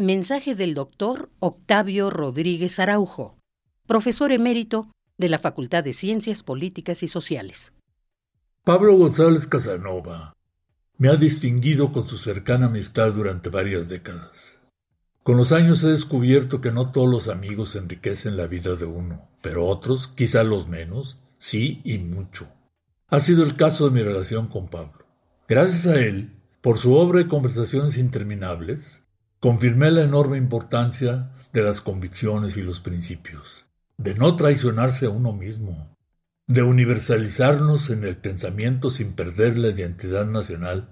Mensaje del doctor Octavio Rodríguez Araujo, profesor emérito de la Facultad de Ciencias Políticas y Sociales. Pablo González Casanova me ha distinguido con su cercana amistad durante varias décadas. Con los años he descubierto que no todos los amigos enriquecen la vida de uno, pero otros, quizá los menos, sí y mucho. Ha sido el caso de mi relación con Pablo. Gracias a él, por su obra y conversaciones interminables, confirmé la enorme importancia de las convicciones y los principios, de no traicionarse a uno mismo, de universalizarnos en el pensamiento sin perder la identidad nacional,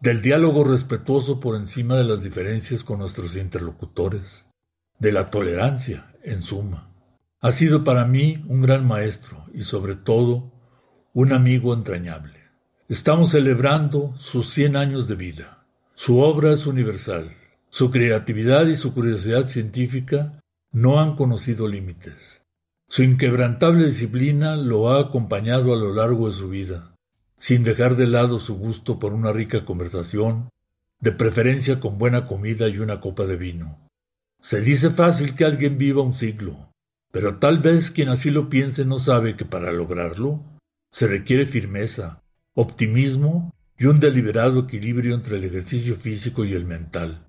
del diálogo respetuoso por encima de las diferencias con nuestros interlocutores, de la tolerancia, en suma. Ha sido para mí un gran maestro y sobre todo un amigo entrañable. Estamos celebrando sus 100 años de vida. Su obra es universal su creatividad y su curiosidad científica no han conocido límites. Su inquebrantable disciplina lo ha acompañado a lo largo de su vida, sin dejar de lado su gusto por una rica conversación, de preferencia con buena comida y una copa de vino. Se dice fácil que alguien viva un siglo, pero tal vez quien así lo piense no sabe que para lograrlo se requiere firmeza, optimismo y un deliberado equilibrio entre el ejercicio físico y el mental.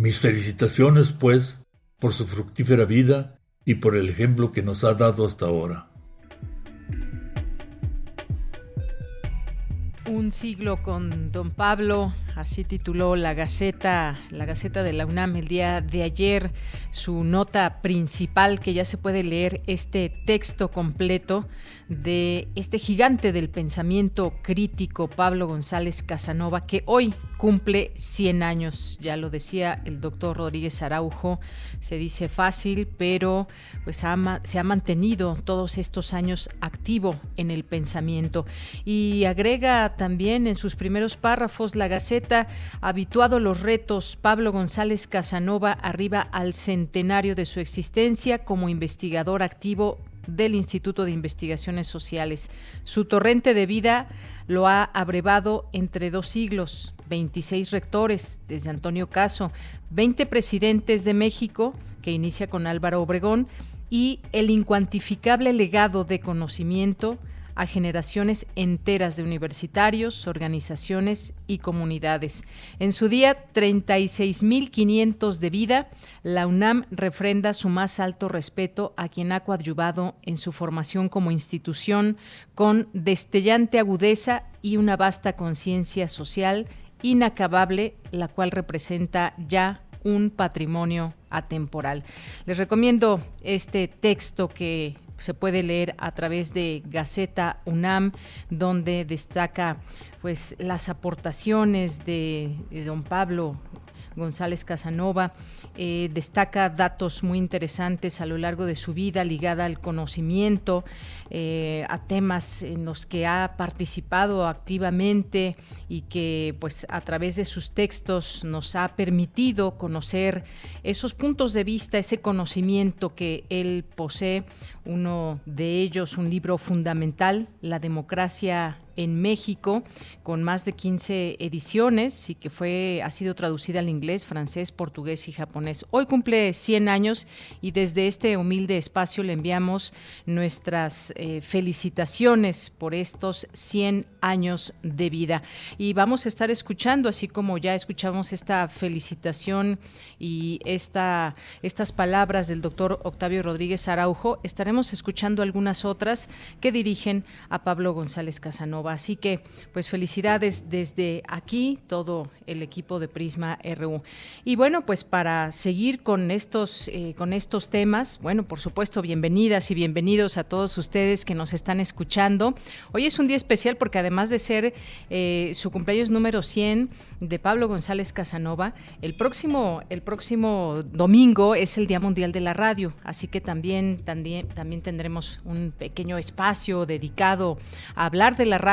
Mis felicitaciones, pues, por su fructífera vida y por el ejemplo que nos ha dado hasta ahora. Un siglo con don Pablo, así tituló la Gaceta, la Gaceta de la UNAM el día de ayer, su nota principal que ya se puede leer este texto completo de este gigante del pensamiento crítico, Pablo González Casanova, que hoy cumple 100 años. Ya lo decía el doctor Rodríguez Araujo, se dice fácil, pero pues se ha mantenido todos estos años activo en el pensamiento. Y agrega también en sus primeros párrafos la Gaceta, habituado a los retos, Pablo González Casanova arriba al centenario de su existencia como investigador activo del Instituto de Investigaciones Sociales. Su torrente de vida lo ha abrevado entre dos siglos, 26 rectores desde Antonio Caso, 20 presidentes de México, que inicia con Álvaro Obregón, y el incuantificable legado de conocimiento, a generaciones enteras de universitarios, organizaciones y comunidades. En su día 36.500 de vida, la UNAM refrenda su más alto respeto a quien ha coadyuvado en su formación como institución con destellante agudeza y una vasta conciencia social inacabable, la cual representa ya un patrimonio atemporal. Les recomiendo este texto que se puede leer a través de Gaceta UNAM, donde destaca pues las aportaciones de, don Pablo González Casanova. Eh, destaca datos muy interesantes a lo largo de su vida ligada al conocimiento, eh, a temas en los que ha participado activamente y que pues a través de sus textos nos ha permitido conocer esos puntos de vista, ese conocimiento que él posee. Uno de ellos, un libro fundamental, La democracia en México, con más de 15 ediciones y que fue, ha sido traducida al inglés, francés, portugués y japonés. Hoy cumple 100 años y desde este humilde espacio le enviamos nuestras eh, felicitaciones por estos 100 años de vida. Y vamos a estar escuchando, así como ya escuchamos esta felicitación y esta, estas palabras del doctor Octavio Rodríguez Araujo, estaremos escuchando algunas otras que dirigen a Pablo González Casanova Así que, pues felicidades desde aquí, todo el equipo de Prisma RU. Y bueno, pues para seguir con estos, eh, con estos temas, bueno, por supuesto, bienvenidas y bienvenidos a todos ustedes que nos están escuchando. Hoy es un día especial porque además de ser eh, su cumpleaños número 100 de Pablo González Casanova, el próximo, el próximo domingo es el Día Mundial de la Radio, así que también, también, también tendremos un pequeño espacio dedicado a hablar de la radio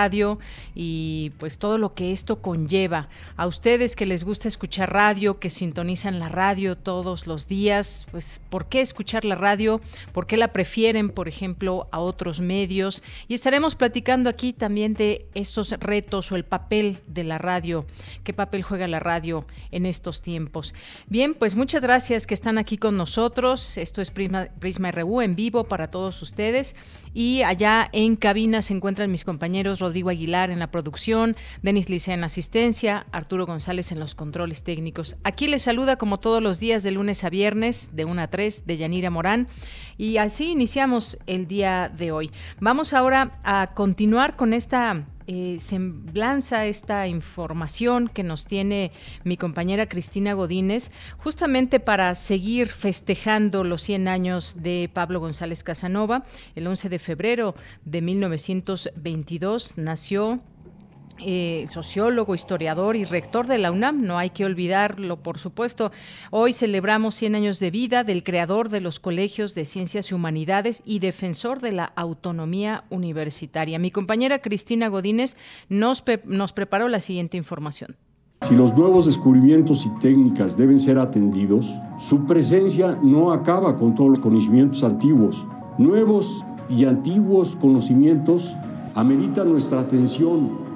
y pues todo lo que esto conlleva. A ustedes que les gusta escuchar radio, que sintonizan la radio todos los días, pues ¿por qué escuchar la radio? ¿Por qué la prefieren, por ejemplo, a otros medios? Y estaremos platicando aquí también de estos retos o el papel de la radio, qué papel juega la radio en estos tiempos. Bien, pues muchas gracias que están aquí con nosotros. Esto es Prisma, Prisma RU en vivo para todos ustedes. Y allá en cabina se encuentran mis compañeros Rodrigo Aguilar en la producción, Denis Licea en asistencia, Arturo González en los controles técnicos. Aquí les saluda como todos los días de lunes a viernes de 1 a 3 de Yanira Morán. Y así iniciamos el día de hoy. Vamos ahora a continuar con esta eh, semblanza, esta información que nos tiene mi compañera Cristina Godínez, justamente para seguir festejando los 100 años de Pablo González Casanova. El 11 de febrero de 1922 nació eh, sociólogo, historiador y rector de la UNAM, no hay que olvidarlo, por supuesto. Hoy celebramos 100 años de vida del creador de los colegios de ciencias y humanidades y defensor de la autonomía universitaria. Mi compañera Cristina Godínez nos, nos preparó la siguiente información. Si los nuevos descubrimientos y técnicas deben ser atendidos, su presencia no acaba con todos los conocimientos antiguos. Nuevos y antiguos conocimientos ameritan nuestra atención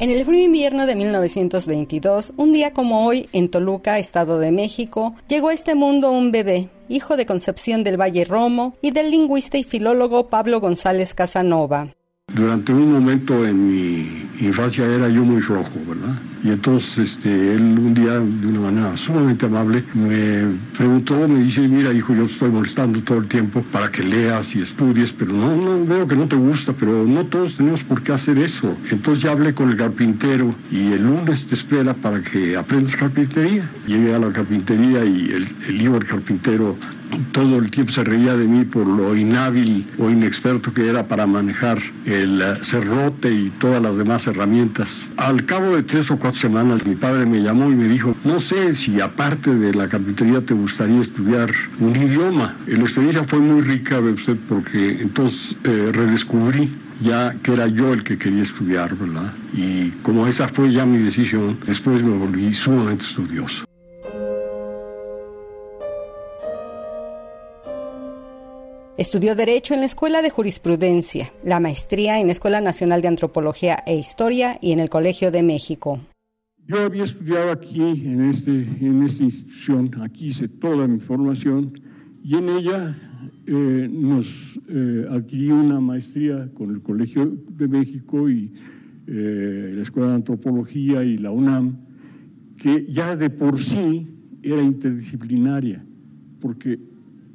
En el frío invierno de 1922, un día como hoy, en Toluca, Estado de México, llegó a este mundo un bebé, hijo de Concepción del Valle Romo y del lingüista y filólogo Pablo González Casanova. Durante un momento en mi infancia era yo muy flojo, ¿verdad? Y entonces este, él un día, de una manera sumamente amable, me preguntó, me dice, mira hijo, yo te estoy molestando todo el tiempo para que leas y estudies, pero no, no veo que no te gusta, pero no todos tenemos por qué hacer eso. Entonces ya hablé con el carpintero y el lunes te espera para que aprendas carpintería. Llegué a la carpintería y el, el hijo del carpintero todo el tiempo se reía de mí por lo inhábil o inexperto que era para manejar el eh, cerrote y todas las demás herramientas. Al cabo de tres o cuatro semanas mi padre me llamó y me dijo, no sé si aparte de la carpintería te gustaría estudiar un idioma. La experiencia fue muy rica, usted, porque entonces eh, redescubrí ya que era yo el que quería estudiar, ¿verdad? Y como esa fue ya mi decisión, después me volví sumamente estudioso. Estudió Derecho en la Escuela de Jurisprudencia, la maestría en la Escuela Nacional de Antropología e Historia y en el Colegio de México. Yo había estudiado aquí, en, este, en esta institución, aquí hice toda mi formación y en ella eh, nos eh, adquirí una maestría con el Colegio de México y eh, la Escuela de Antropología y la UNAM, que ya de por sí era interdisciplinaria, porque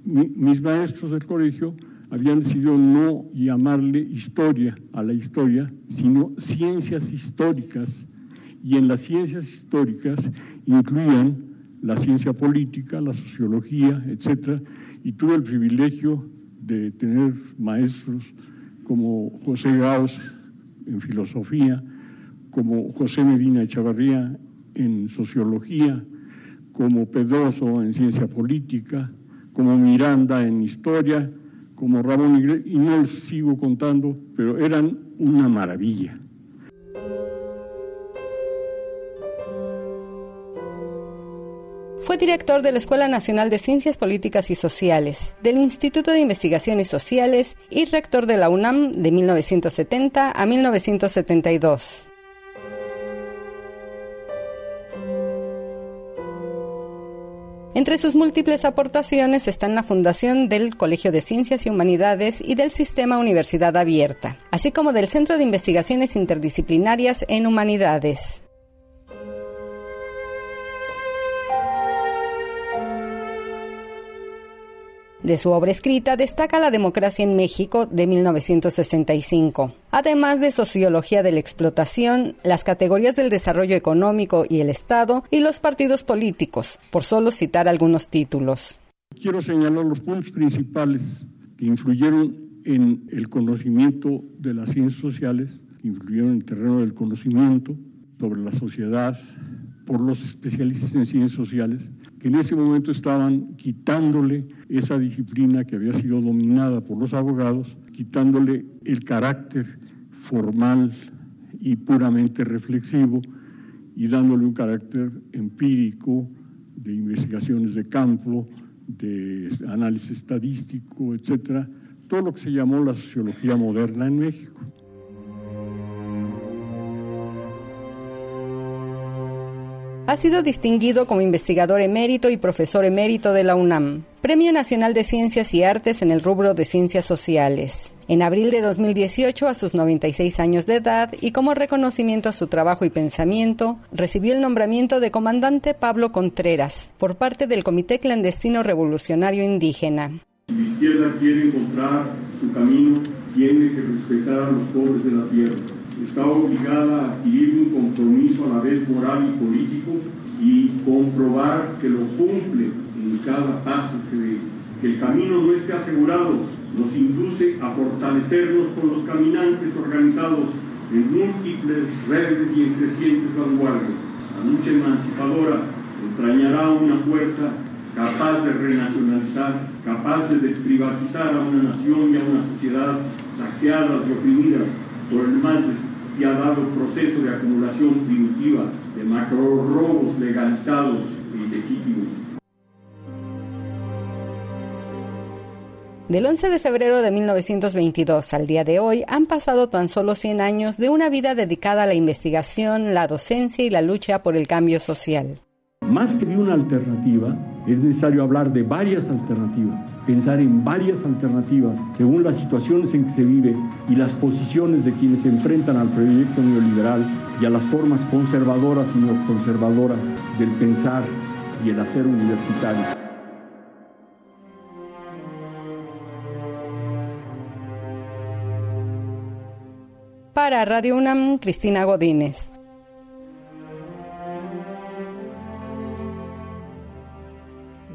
mis maestros del colegio habían decidido no llamarle historia a la historia, sino ciencias históricas. Y en las ciencias históricas incluían la ciencia política, la sociología, etc. Y tuve el privilegio de tener maestros como José Gauss en filosofía, como José Medina Echavarría en sociología, como Pedroso en ciencia política, como Miranda en historia, como Ramón Iglesias, y no les sigo contando, pero eran una maravilla. Fue director de la Escuela Nacional de Ciencias Políticas y Sociales, del Instituto de Investigaciones Sociales y rector de la UNAM de 1970 a 1972. Entre sus múltiples aportaciones están la fundación del Colegio de Ciencias y Humanidades y del Sistema Universidad Abierta, así como del Centro de Investigaciones Interdisciplinarias en Humanidades. De su obra escrita destaca La democracia en México de 1965. Además de Sociología de la explotación, las categorías del desarrollo económico y el Estado y los partidos políticos, por solo citar algunos títulos. Quiero señalar los puntos principales que influyeron en el conocimiento de las ciencias sociales, que influyeron en el terreno del conocimiento sobre la sociedad por los especialistas en ciencias sociales, en ese momento estaban quitándole esa disciplina que había sido dominada por los abogados, quitándole el carácter formal y puramente reflexivo y dándole un carácter empírico de investigaciones de campo, de análisis estadístico, etcétera, todo lo que se llamó la sociología moderna en México. Ha sido distinguido como investigador emérito y profesor emérito de la UNAM, Premio Nacional de Ciencias y Artes en el rubro de Ciencias Sociales. En abril de 2018, a sus 96 años de edad y como reconocimiento a su trabajo y pensamiento, recibió el nombramiento de comandante Pablo Contreras por parte del Comité Clandestino Revolucionario Indígena. Si la izquierda quiere encontrar su camino, tiene que respetar a los pobres de la tierra está obligada a adquirir un compromiso a la vez moral y político y comprobar que lo cumple en cada paso, que, que el camino no esté asegurado, nos induce a fortalecernos con los caminantes organizados en múltiples redes y en crecientes vanguardias. La lucha emancipadora entrañará una fuerza capaz de renacionalizar, capaz de desprivatizar a una nación y a una sociedad saqueadas y oprimidas por el más despiadado proceso de acumulación primitiva de macro robos legalizados e ilegítimos. Del 11 de febrero de 1922 al día de hoy han pasado tan solo 100 años de una vida dedicada a la investigación, la docencia y la lucha por el cambio social. Más que de una alternativa, es necesario hablar de varias alternativas, pensar en varias alternativas según las situaciones en que se vive y las posiciones de quienes se enfrentan al proyecto neoliberal y a las formas conservadoras y neoconservadoras del pensar y el hacer universitario. Para Radio UNAM, Cristina Godínez.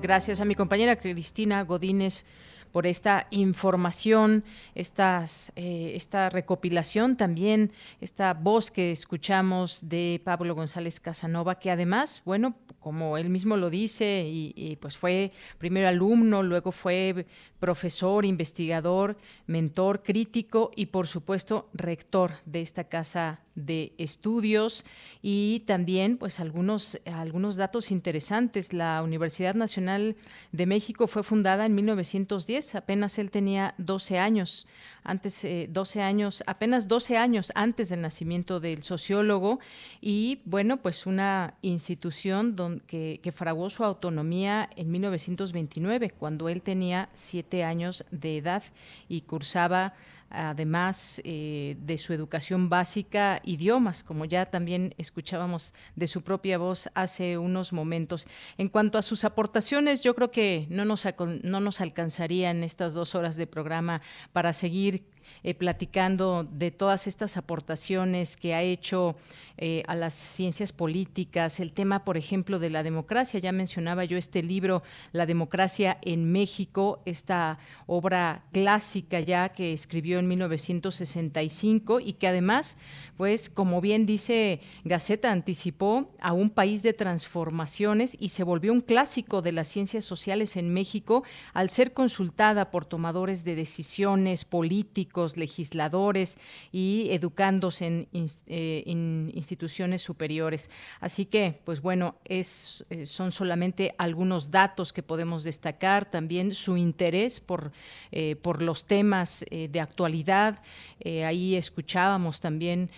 Gracias a mi compañera Cristina Godínez por esta información, eh, esta recopilación también, esta voz que escuchamos de Pablo González Casanova, que además, bueno, como él mismo lo dice, y, pues fue primero alumno, luego fue profesor, investigador, mentor, crítico y por supuesto rector de esta casa de estudios y también pues algunos algunos datos interesantes. La Universidad Nacional de México fue fundada en 1910, apenas él tenía 12 años antes, 12 eh, años, apenas 12 años antes del nacimiento del sociólogo y, bueno, pues una institución que, que fraguó su autonomía en 1929, cuando él tenía 7 años de edad y cursaba además eh, de su educación básica, idiomas, como ya también escuchábamos de su propia voz hace unos momentos. En cuanto a sus aportaciones, yo creo que no nos, no nos alcanzarían estas dos horas de programa para seguir eh, platicando de todas estas aportaciones que ha hecho eh, a las ciencias políticas, el tema, por ejemplo, de la democracia. Ya mencionaba yo este libro, La democracia en México, esta obra clásica ya que escribió en 1965 y que además, pues, como bien dice Gaceta, anticipó a un país de transformaciones y se volvió un clásico de las ciencias sociales en México al ser consultada por tomadores de decisiones políticos, legisladores y educándose en, eh, en instituciones superiores. Así que, pues bueno, es, eh, son solamente algunos datos que podemos destacar, también su interés por, eh, por los temas de actualidad. ahí escuchábamos también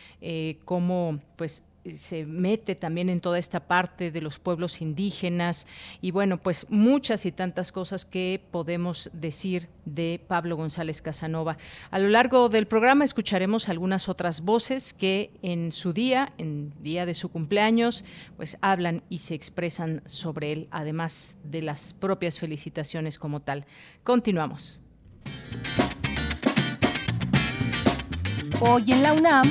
cómo, pues, se mete también en toda esta parte de los pueblos indígenas y bueno, pues muchas y tantas cosas que podemos decir de Pablo González Casanova. A lo largo del programa escucharemos algunas otras voces que en su día, en día de su cumpleaños, pues hablan y se expresan sobre él, además de las propias felicitaciones como tal. Continuamos. Hoy en la UNAM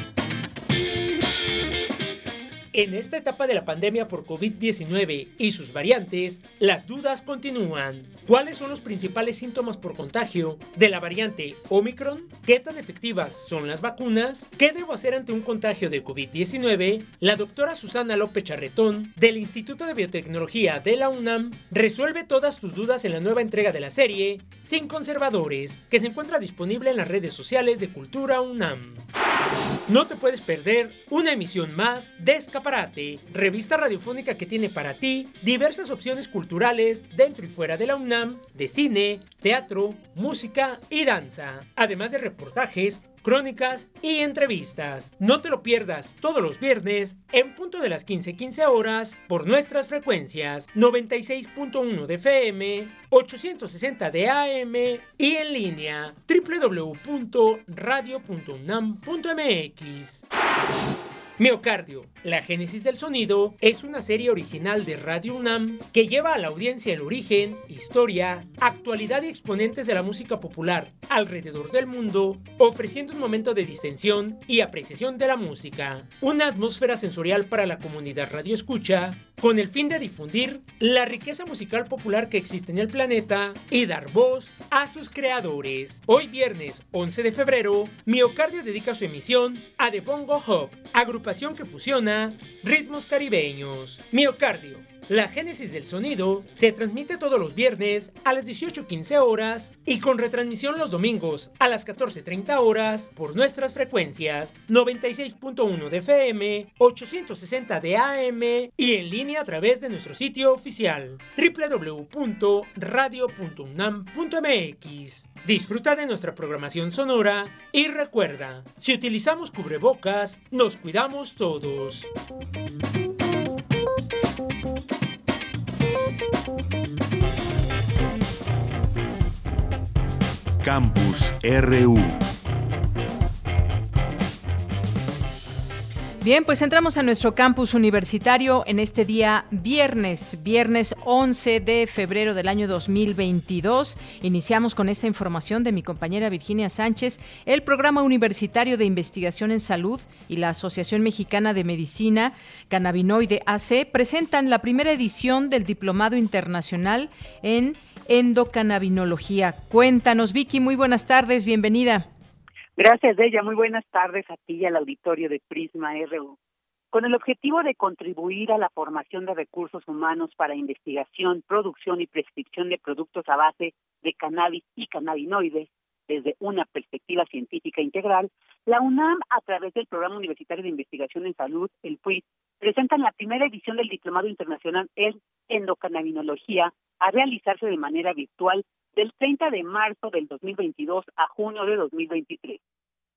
En esta etapa de la pandemia por COVID-19 y sus variantes, las dudas continúan. ¿Cuáles son los principales síntomas por contagio de la variante Omicron? ¿Qué tan efectivas son las vacunas? ¿Qué debo hacer ante un contagio de COVID-19? La doctora Susana López Charretón, del Instituto de Biotecnología de la UNAM, resuelve todas tus dudas en la nueva entrega de la serie Sin Conservadores, que se encuentra disponible en las redes sociales de Cultura UNAM. No te puedes perder una emisión más de Escaparate, revista radiofónica que tiene para ti diversas opciones culturales dentro y fuera de la UNAM, de cine, teatro, música y danza, además de reportajes, crónicas y entrevistas. No te lo pierdas todos los viernes en punto de las 15:15 15 horas por nuestras frecuencias 96.1 de FM, 860 de AM y en línea www.radio.unam.mx. Miocardio, la génesis del sonido, es una serie original de Radio UNAM que lleva a la audiencia el origen, historia, actualidad y exponentes de la música popular alrededor del mundo, ofreciendo un momento de distensión y apreciación de la música, una atmósfera sensorial para la comunidad radio escucha, con el fin de difundir la riqueza musical popular que existe en el planeta y dar voz a sus creadores. Hoy viernes 11 de febrero, Miocardio dedica su emisión a The Bongo Hop, agrupación que fusiona ritmos caribeños. Miocardio la génesis del sonido se transmite todos los viernes a las 18.15 horas y con retransmisión los domingos a las 14.30 horas por nuestras frecuencias 96.1 de FM, 860 de AM y en línea a través de nuestro sitio oficial www.radio.unam.mx. Disfruta de nuestra programación sonora y recuerda, si utilizamos cubrebocas, nos cuidamos todos. Campus RU. Bien, pues entramos a nuestro campus universitario en este día viernes, viernes 11 de febrero del año 2022. Iniciamos con esta información de mi compañera Virginia Sánchez. El Programa Universitario de Investigación en Salud y la Asociación Mexicana de Medicina Cannabinoide AC presentan la primera edición del Diplomado Internacional en Endocannabinología. Cuéntanos, Vicky, muy buenas tardes, bienvenida. Gracias, ella. Muy buenas tardes a ti y al auditorio de Prisma RU. Con el objetivo de contribuir a la formación de recursos humanos para investigación, producción y prescripción de productos a base de cannabis y cannabinoides desde una perspectiva científica integral, la UNAM, a través del Programa Universitario de Investigación en Salud, el PUID, presentan la primera edición del Diplomado Internacional en Endocannabinología a realizarse de manera virtual del 30 de marzo del 2022 a junio de 2023.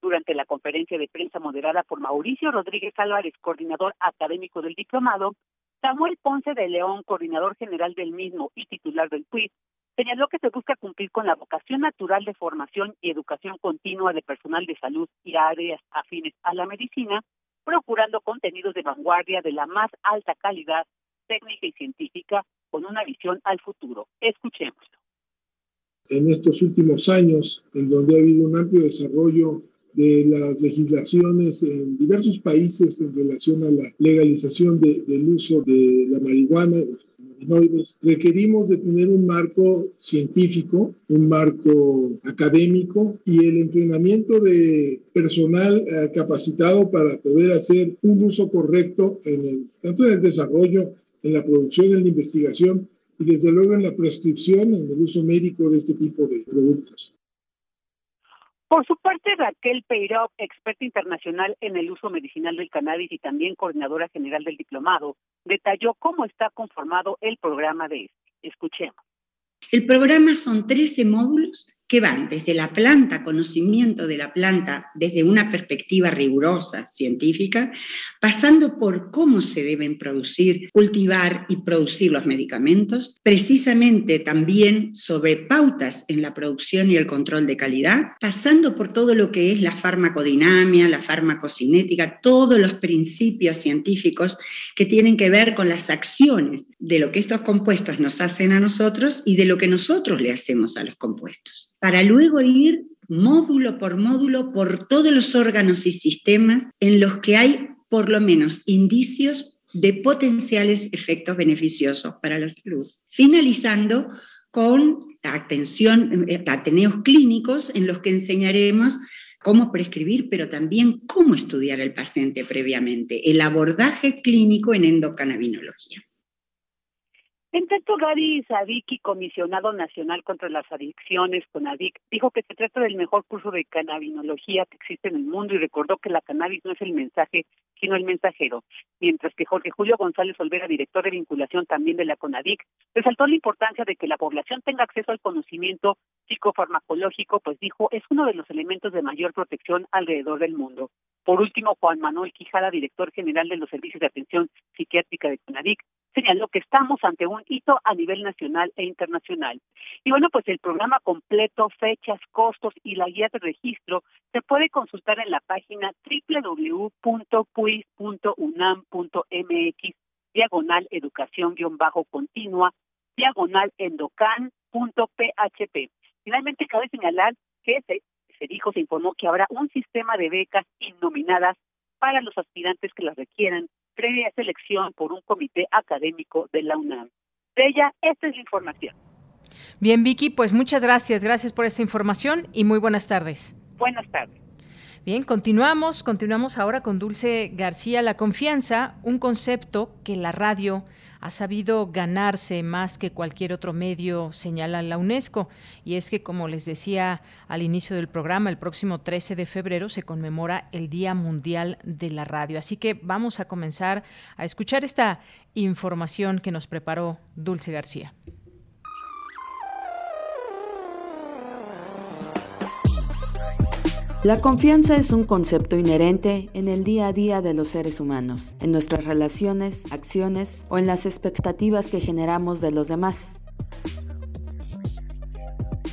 Durante la conferencia de prensa moderada por Mauricio Rodríguez Álvarez, coordinador académico del diplomado, Samuel Ponce de León, coordinador general del mismo y titular del PUID, señaló que se busca cumplir con la vocación natural de formación y educación continua de personal de salud y áreas afines a la medicina, procurando contenidos de vanguardia de la más alta calidad técnica y científica con una visión al futuro. Escuchémoslo en estos últimos años, en donde ha habido un amplio desarrollo de las legislaciones en diversos países en relación a la legalización del uso de la marihuana, de requerimos de tener un marco científico, un marco académico y el entrenamiento de personal eh, capacitado para poder hacer un uso correcto en el, tanto en el desarrollo, en la producción, en la investigación y desde luego en la prescripción, en el uso médico de este tipo de productos. Por su parte, Raquel Peiró, experta internacional en el uso medicinal del cannabis y también coordinadora general del diplomado, detalló cómo está conformado el programa de este. Escuchemos. El programa son 13 módulos que van desde la planta, conocimiento de la planta desde una perspectiva rigurosa, científica, pasando por cómo se deben producir, cultivar y producir los medicamentos, precisamente también sobre pautas en la producción y el control de calidad, pasando por todo lo que es la farmacodinamia, la farmacocinética, todos los principios científicos que tienen que ver con las acciones de lo que estos compuestos nos hacen a nosotros y de lo que nosotros le hacemos a los compuestos, para luego ir módulo por módulo por todos los órganos y sistemas en los que hay por lo menos indicios de potenciales efectos beneficiosos para la salud. Finalizando con atención, eh, ateneos clínicos en los que enseñaremos cómo prescribir, pero también cómo estudiar al paciente previamente, el abordaje clínico en endocannabinología. En tanto, Gary Sadiki, comisionado nacional contra las adicciones, CONADIC, dijo que se trata del mejor curso de cannabinología que existe en el mundo y recordó que la cannabis no es el mensaje, sino el mensajero. Mientras que Jorge Julio González Olvera, director de vinculación también de la CONADIC, resaltó la importancia de que la población tenga acceso al conocimiento psicofarmacológico, pues dijo, es uno de los elementos de mayor protección alrededor del mundo. Por último, Juan Manuel Quijada, director general de los servicios de atención psiquiátrica de CONADIC, señaló que estamos ante un hito a nivel nacional e internacional. Y bueno, pues el programa completo, fechas, costos y la guía de registro se puede consultar en la página www.puis.unam.mx diagonal educación-continua diagonal endocan.php. Finalmente, cabe señalar que se, se dijo, se informó que habrá un sistema de becas innominadas para los aspirantes que las requieran previa selección por un comité académico de la UNAM. De ella, esta es la información. Bien, Vicky, pues muchas gracias. Gracias por esta información y muy buenas tardes. Buenas tardes. Bien, continuamos, continuamos ahora con Dulce García. La confianza, un concepto que la radio ha sabido ganarse más que cualquier otro medio, señala la UNESCO. Y es que, como les decía al inicio del programa, el próximo 13 de febrero se conmemora el Día Mundial de la Radio. Así que vamos a comenzar a escuchar esta información que nos preparó Dulce García. La confianza es un concepto inherente en el día a día de los seres humanos, en nuestras relaciones, acciones o en las expectativas que generamos de los demás.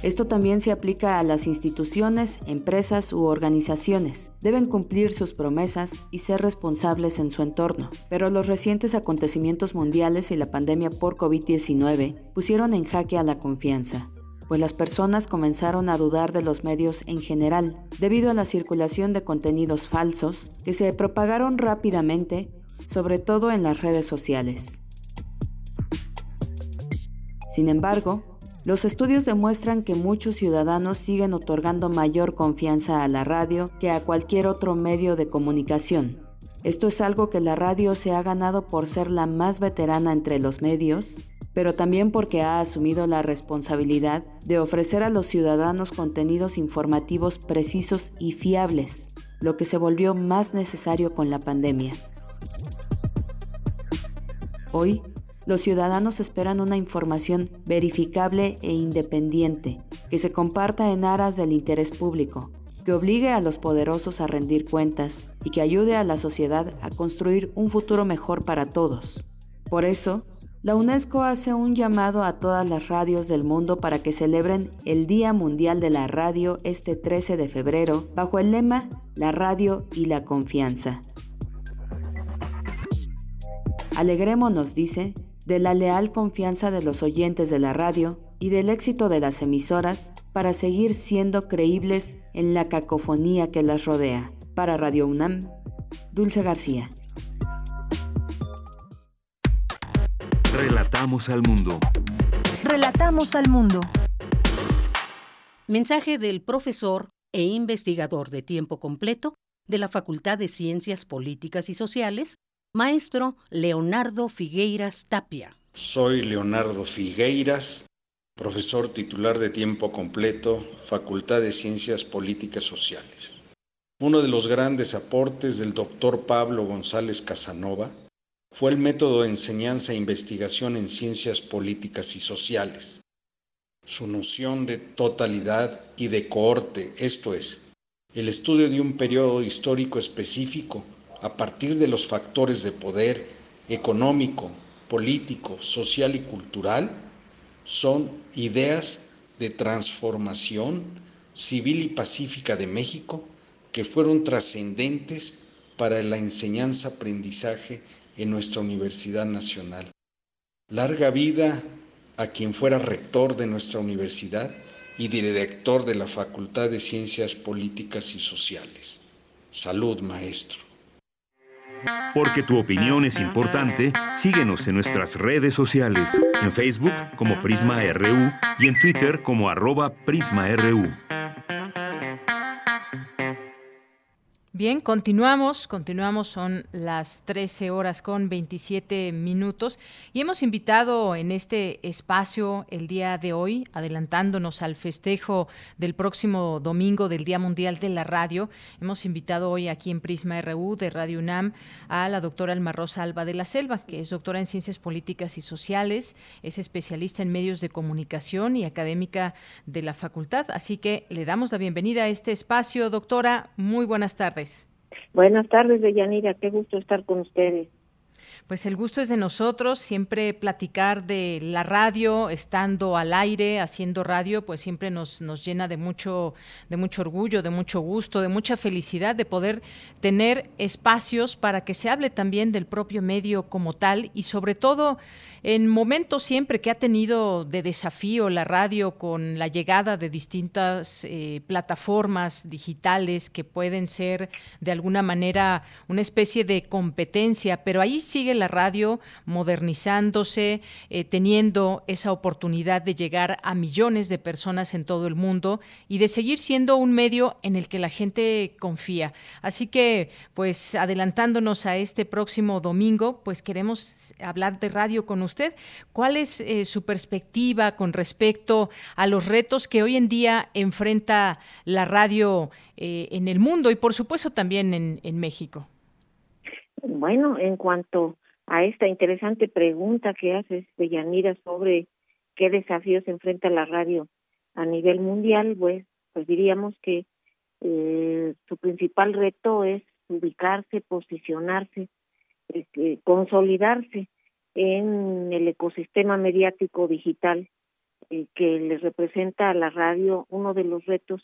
Esto también se aplica a las instituciones, empresas u organizaciones. Deben cumplir sus promesas y ser responsables en su entorno. Pero los recientes acontecimientos mundiales y la pandemia por COVID-19 pusieron en jaque a la confianza pues las personas comenzaron a dudar de los medios en general, debido a la circulación de contenidos falsos que se propagaron rápidamente, sobre todo en las redes sociales. Sin embargo, los estudios demuestran que muchos ciudadanos siguen otorgando mayor confianza a la radio que a cualquier otro medio de comunicación. Esto es algo que la radio se ha ganado por ser la más veterana entre los medios pero también porque ha asumido la responsabilidad de ofrecer a los ciudadanos contenidos informativos precisos y fiables, lo que se volvió más necesario con la pandemia. Hoy, los ciudadanos esperan una información verificable e independiente, que se comparta en aras del interés público, que obligue a los poderosos a rendir cuentas y que ayude a la sociedad a construir un futuro mejor para todos. Por eso, la UNESCO hace un llamado a todas las radios del mundo para que celebren el Día Mundial de la Radio este 13 de febrero bajo el lema La radio y la confianza. Alegrémonos, dice, de la leal confianza de los oyentes de la radio y del éxito de las emisoras para seguir siendo creíbles en la cacofonía que las rodea. Para Radio UNAM, Dulce García. Relatamos al mundo. Relatamos al mundo. Mensaje del profesor e investigador de tiempo completo de la Facultad de Ciencias Políticas y Sociales, maestro Leonardo Figueiras Tapia. Soy Leonardo Figueiras, profesor titular de tiempo completo, Facultad de Ciencias Políticas Sociales. Uno de los grandes aportes del doctor Pablo González Casanova fue el método de enseñanza e investigación en ciencias políticas y sociales. su noción de totalidad y de cohorte, esto es, el estudio de un periodo histórico específico a partir de los factores de poder económico, político, social y cultural, son ideas de transformación civil y pacífica de México que fueron trascendentes para la enseñanza-aprendizaje en nuestra Universidad Nacional. Larga vida a quien fuera rector de nuestra universidad y director de la Facultad de Ciencias Políticas y Sociales. Salud, maestro. Porque tu opinión es importante, síguenos en nuestras redes sociales, en Facebook como Prisma RU y en Twitter como arroba PrismaRU. Bien, continuamos, continuamos, son las 13 horas con 27 minutos y hemos invitado en este espacio el día de hoy, adelantándonos al festejo del próximo domingo del Día Mundial de la Radio, hemos invitado hoy aquí en Prisma RU de Radio UNAM a la doctora Alma Rosa Alba de la Selva, que es doctora en Ciencias Políticas y Sociales, es especialista en medios de comunicación y académica de la facultad, así que le damos la bienvenida a este espacio, doctora, muy buenas tardes. Buenas tardes, Deyanira. Qué gusto estar con ustedes. Pues el gusto es de nosotros, siempre platicar de la radio, estando al aire, haciendo radio, pues siempre nos, nos llena de mucho, de mucho orgullo, de mucho gusto, de mucha felicidad de poder tener espacios para que se hable también del propio medio como tal y sobre todo en momentos siempre que ha tenido de desafío la radio con la llegada de distintas eh, plataformas digitales que pueden ser de alguna manera una especie de competencia, pero ahí sigue la radio modernizándose, eh, teniendo esa oportunidad de llegar a millones de personas en todo el mundo y de seguir siendo un medio en el que la gente confía. Así que, pues adelantándonos a este próximo domingo, pues queremos hablar de radio con usted. ¿Cuál es eh, su perspectiva con respecto a los retos que hoy en día enfrenta la radio eh, en el mundo y por supuesto también en, en México? Bueno, en cuanto a esta interesante pregunta que haces, Yanira, sobre qué desafíos enfrenta la radio a nivel mundial, pues, pues diríamos que eh, su principal reto es ubicarse, posicionarse, este, consolidarse en el ecosistema mediático digital eh, que le representa a la radio uno de los retos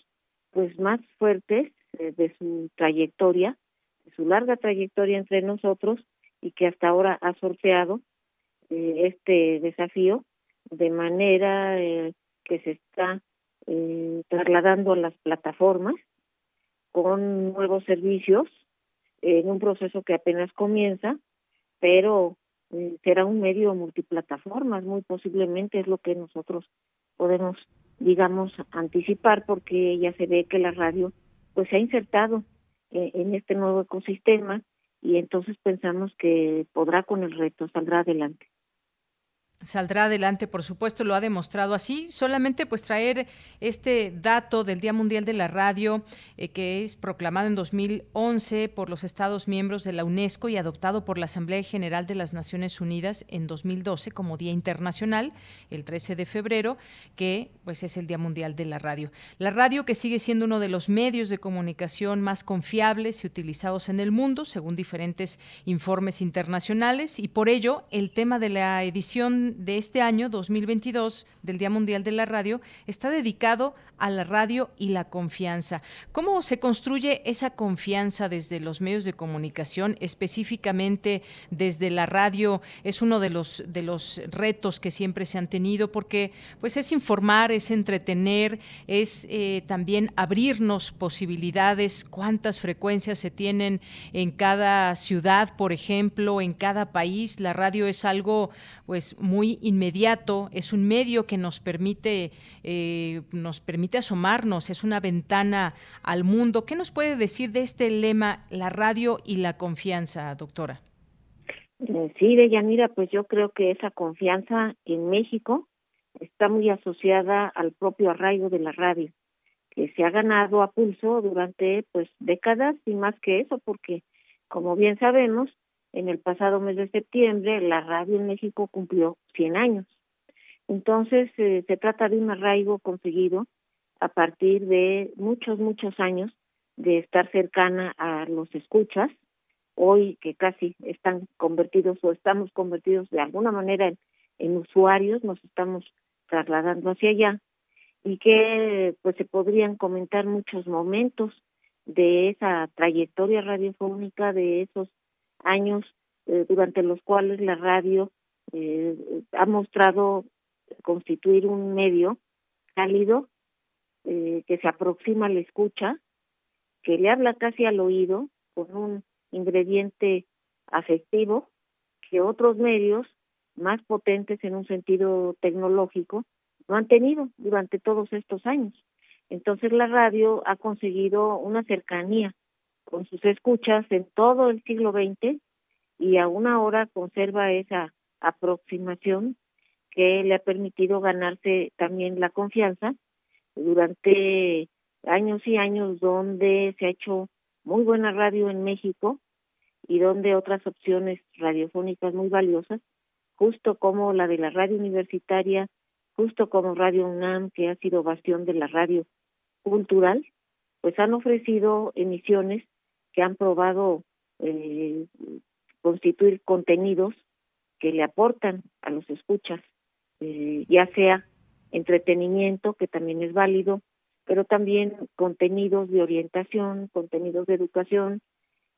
pues más fuertes eh, de su trayectoria, de su larga trayectoria entre nosotros y que hasta ahora ha sorteado eh, este desafío de manera que se está trasladando a las plataformas con nuevos servicios en un proceso que apenas comienza, pero eh, será un medio multiplataformas, muy posiblemente es lo que nosotros podemos, digamos, anticipar porque ya se ve que la radio pues se ha insertado eh, en este nuevo ecosistema y entonces pensamos que podrá con el reto, saldrá adelante saldrá adelante, por supuesto, lo ha demostrado así. Solamente pues traer este dato del Día Mundial de la Radio, eh, que es proclamado en 2011 por los Estados miembros de la UNESCO y adoptado por la Asamblea General de las Naciones Unidas en 2012 como Día Internacional, el 13 de febrero, que pues es el Día Mundial de la Radio. La radio que sigue siendo uno de los medios de comunicación más confiables y utilizados en el mundo, según diferentes informes internacionales, y por ello el tema de la edición de este año, 2022, del Día Mundial de la Radio, está dedicado la radio y la confianza. ¿Cómo se construye esa confianza desde los medios de comunicación, específicamente desde la radio? Es uno de los, de los retos que siempre se han tenido porque pues es informar, es entretener, es eh, también abrirnos posibilidades, cuántas frecuencias se tienen en cada ciudad, por ejemplo, en cada país. La radio es algo pues muy inmediato, es un medio que nos permite, eh, nos permite asomarnos, es una ventana al mundo. ¿Qué nos puede decir de este lema, la radio y la confianza, doctora? Eh, sí, Deyanira, pues yo creo que esa confianza en México está muy asociada al propio arraigo de la radio, que se ha ganado a pulso durante pues décadas y más que eso, porque como bien sabemos, en el pasado mes de septiembre la radio en México cumplió 100 años. Entonces, eh, se trata de un arraigo conseguido a partir de muchos, muchos años de estar cercana a los escuchas, hoy que casi están convertidos o estamos convertidos de alguna manera en, usuarios, nos estamos trasladando hacia allá y que pues se podrían comentar muchos momentos de esa trayectoria radiofónica de esos años eh, durante los cuales la radio eh, ha mostrado constituir un medio cálido eh, que se aproxima a la escucha, que le habla casi al oído con un ingrediente afectivo que otros medios más potentes en un sentido tecnológico no han tenido durante todos estos años. Entonces la radio ha conseguido una cercanía con sus escuchas en todo el siglo XX y aún ahora conserva esa aproximación que le ha permitido ganarse también la confianza durante años y años donde se ha hecho muy buena radio en México y donde otras opciones radiofónicas muy valiosas, justo como la de la radio universitaria, justo como Radio UNAM, que ha sido bastión de la radio cultural, pues han ofrecido emisiones que han probado eh, constituir contenidos que le aportan a los escuchas, eh, ya sea entretenimiento, que también es válido, pero también contenidos de orientación, contenidos de educación,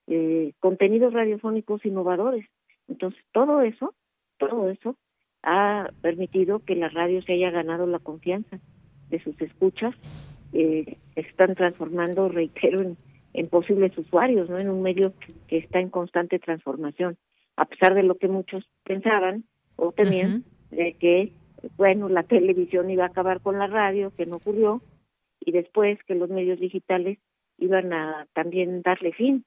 eh, contenidos radiofónicos innovadores. Entonces, todo eso, todo eso ha permitido que la radio se haya ganado la confianza de sus escuchas, eh, están transformando, reitero, en, posibles usuarios, ¿no? En un medio que está en constante transformación, a pesar de lo que muchos pensaban o temían, de que bueno, la televisión iba a acabar con la radio, que no ocurrió, y después que los medios digitales iban a también darle fin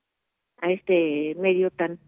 a este medio tan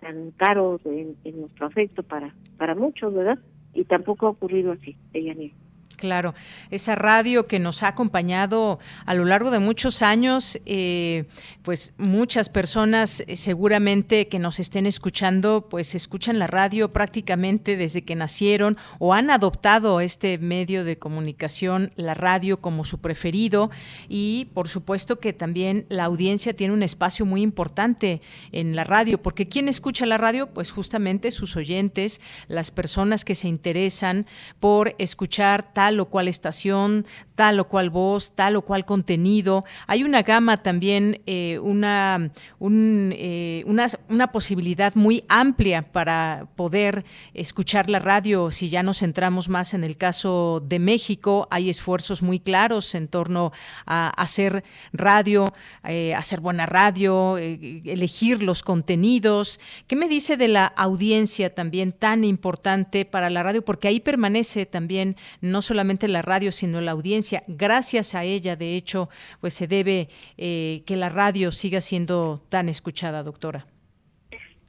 tan caro en, nuestro afecto para para muchos, ¿verdad? Y tampoco ha ocurrido así, ella ni Claro, esa radio que nos ha acompañado a lo largo de muchos años, eh, pues muchas personas eh, seguramente que nos estén escuchando, pues escuchan la radio prácticamente desde que nacieron o han adoptado este medio de comunicación, la radio como su preferido y por supuesto que también la audiencia tiene un espacio muy importante en la radio, porque ¿quién escucha la radio? Pues justamente sus oyentes, las personas que se interesan por escuchar tal o cual estación, tal o cual voz, tal o cual contenido. Hay una gama también, eh, una, eh, una, una, posibilidad muy amplia para poder escuchar la radio. Si ya nos centramos más en el caso de México, hay esfuerzos muy claros en torno a hacer radio, eh, hacer buena radio, elegir los contenidos. ¿Qué me dice de la audiencia también tan importante para la radio? Porque ahí permanece también no solamente la radio, sino la audiencia Gracias a ella, de hecho, pues se debe eh, que la radio siga siendo tan escuchada, doctora.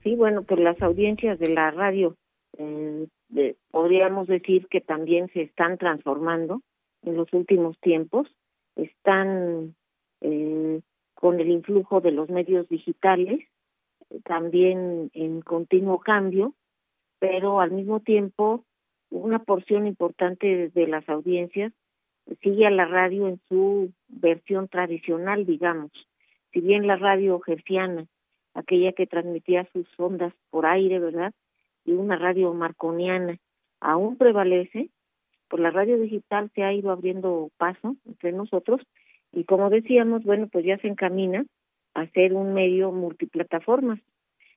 Sí, bueno, pues las audiencias de la radio eh, podríamos decir que también se están transformando en los últimos tiempos, están eh, con el influjo de los medios digitales, también en continuo cambio, pero al mismo tiempo una porción importante de las audiencias sigue a la radio en su versión tradicional, digamos. Si bien la radio gerciana, aquella que transmitía sus ondas por aire, ¿verdad? Y una radio marconiana aún prevalece, pues la radio digital se ha ido abriendo paso entre nosotros y como decíamos, bueno, pues ya se encamina a ser un medio multiplataformas.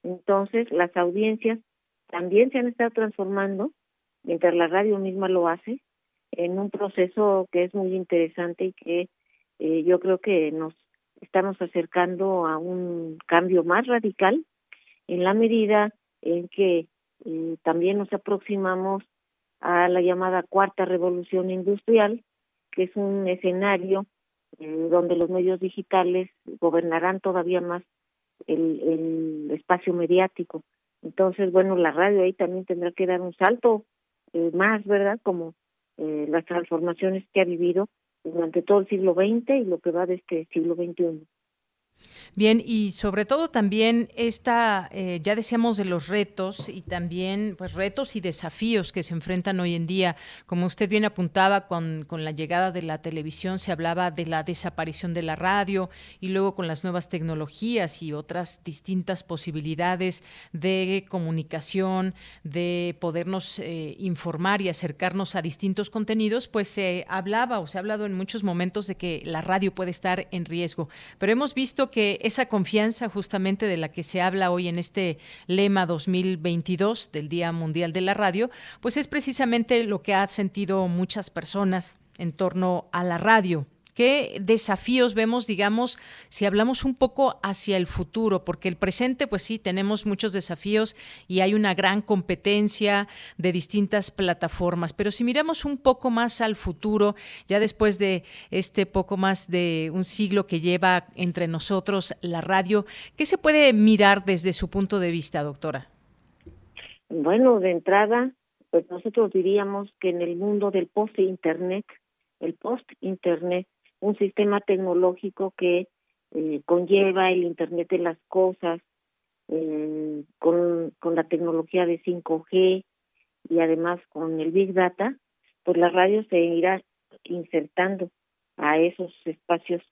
Entonces, las audiencias también se han estado transformando, la radio misma lo hace, en un proceso que es muy interesante y que eh, yo creo que nos estamos acercando a un cambio más radical en la medida en que eh, también nos aproximamos a la llamada cuarta revolución industrial, que es un escenario eh, donde los medios digitales gobernarán todavía más el, el espacio mediático. Entonces, bueno, la radio ahí también tendrá que dar un salto más, ¿verdad? Como eh, las transformaciones que ha vivido durante todo el siglo XX y lo que va de este siglo XXI. Bien, y sobre todo también esta, eh, ya decíamos de los retos y también pues retos y desafíos que se enfrentan hoy en día. Como usted bien apuntaba, con, con la llegada de la televisión se hablaba de la desaparición de la radio y luego con las nuevas tecnologías y otras distintas posibilidades de comunicación, de podernos eh, informar y acercarnos a distintos contenidos, pues se hablaba o se ha hablado en muchos momentos de que la radio puede estar en riesgo. Pero hemos visto que esa confianza justamente de la que se habla hoy en este lema 2022 del Día Mundial de la Radio, pues es precisamente lo que ha sentido muchas personas en torno a la radio. ¿Qué desafíos vemos, digamos, si hablamos un poco hacia el futuro? Porque el presente, pues sí, tenemos muchos desafíos y hay una gran competencia de distintas plataformas. Pero si miramos un poco más al futuro, ya después de este poco más de un siglo que lleva entre nosotros la radio, ¿qué se puede mirar desde su punto de vista, doctora? Bueno, de entrada, pues nosotros diríamos que en el mundo del post-internet, el post-internet un sistema tecnológico que eh, conlleva el Internet de las Cosas, eh, con, con la tecnología de 5G y además con el Big Data, pues la radio se irá insertando a esos espacios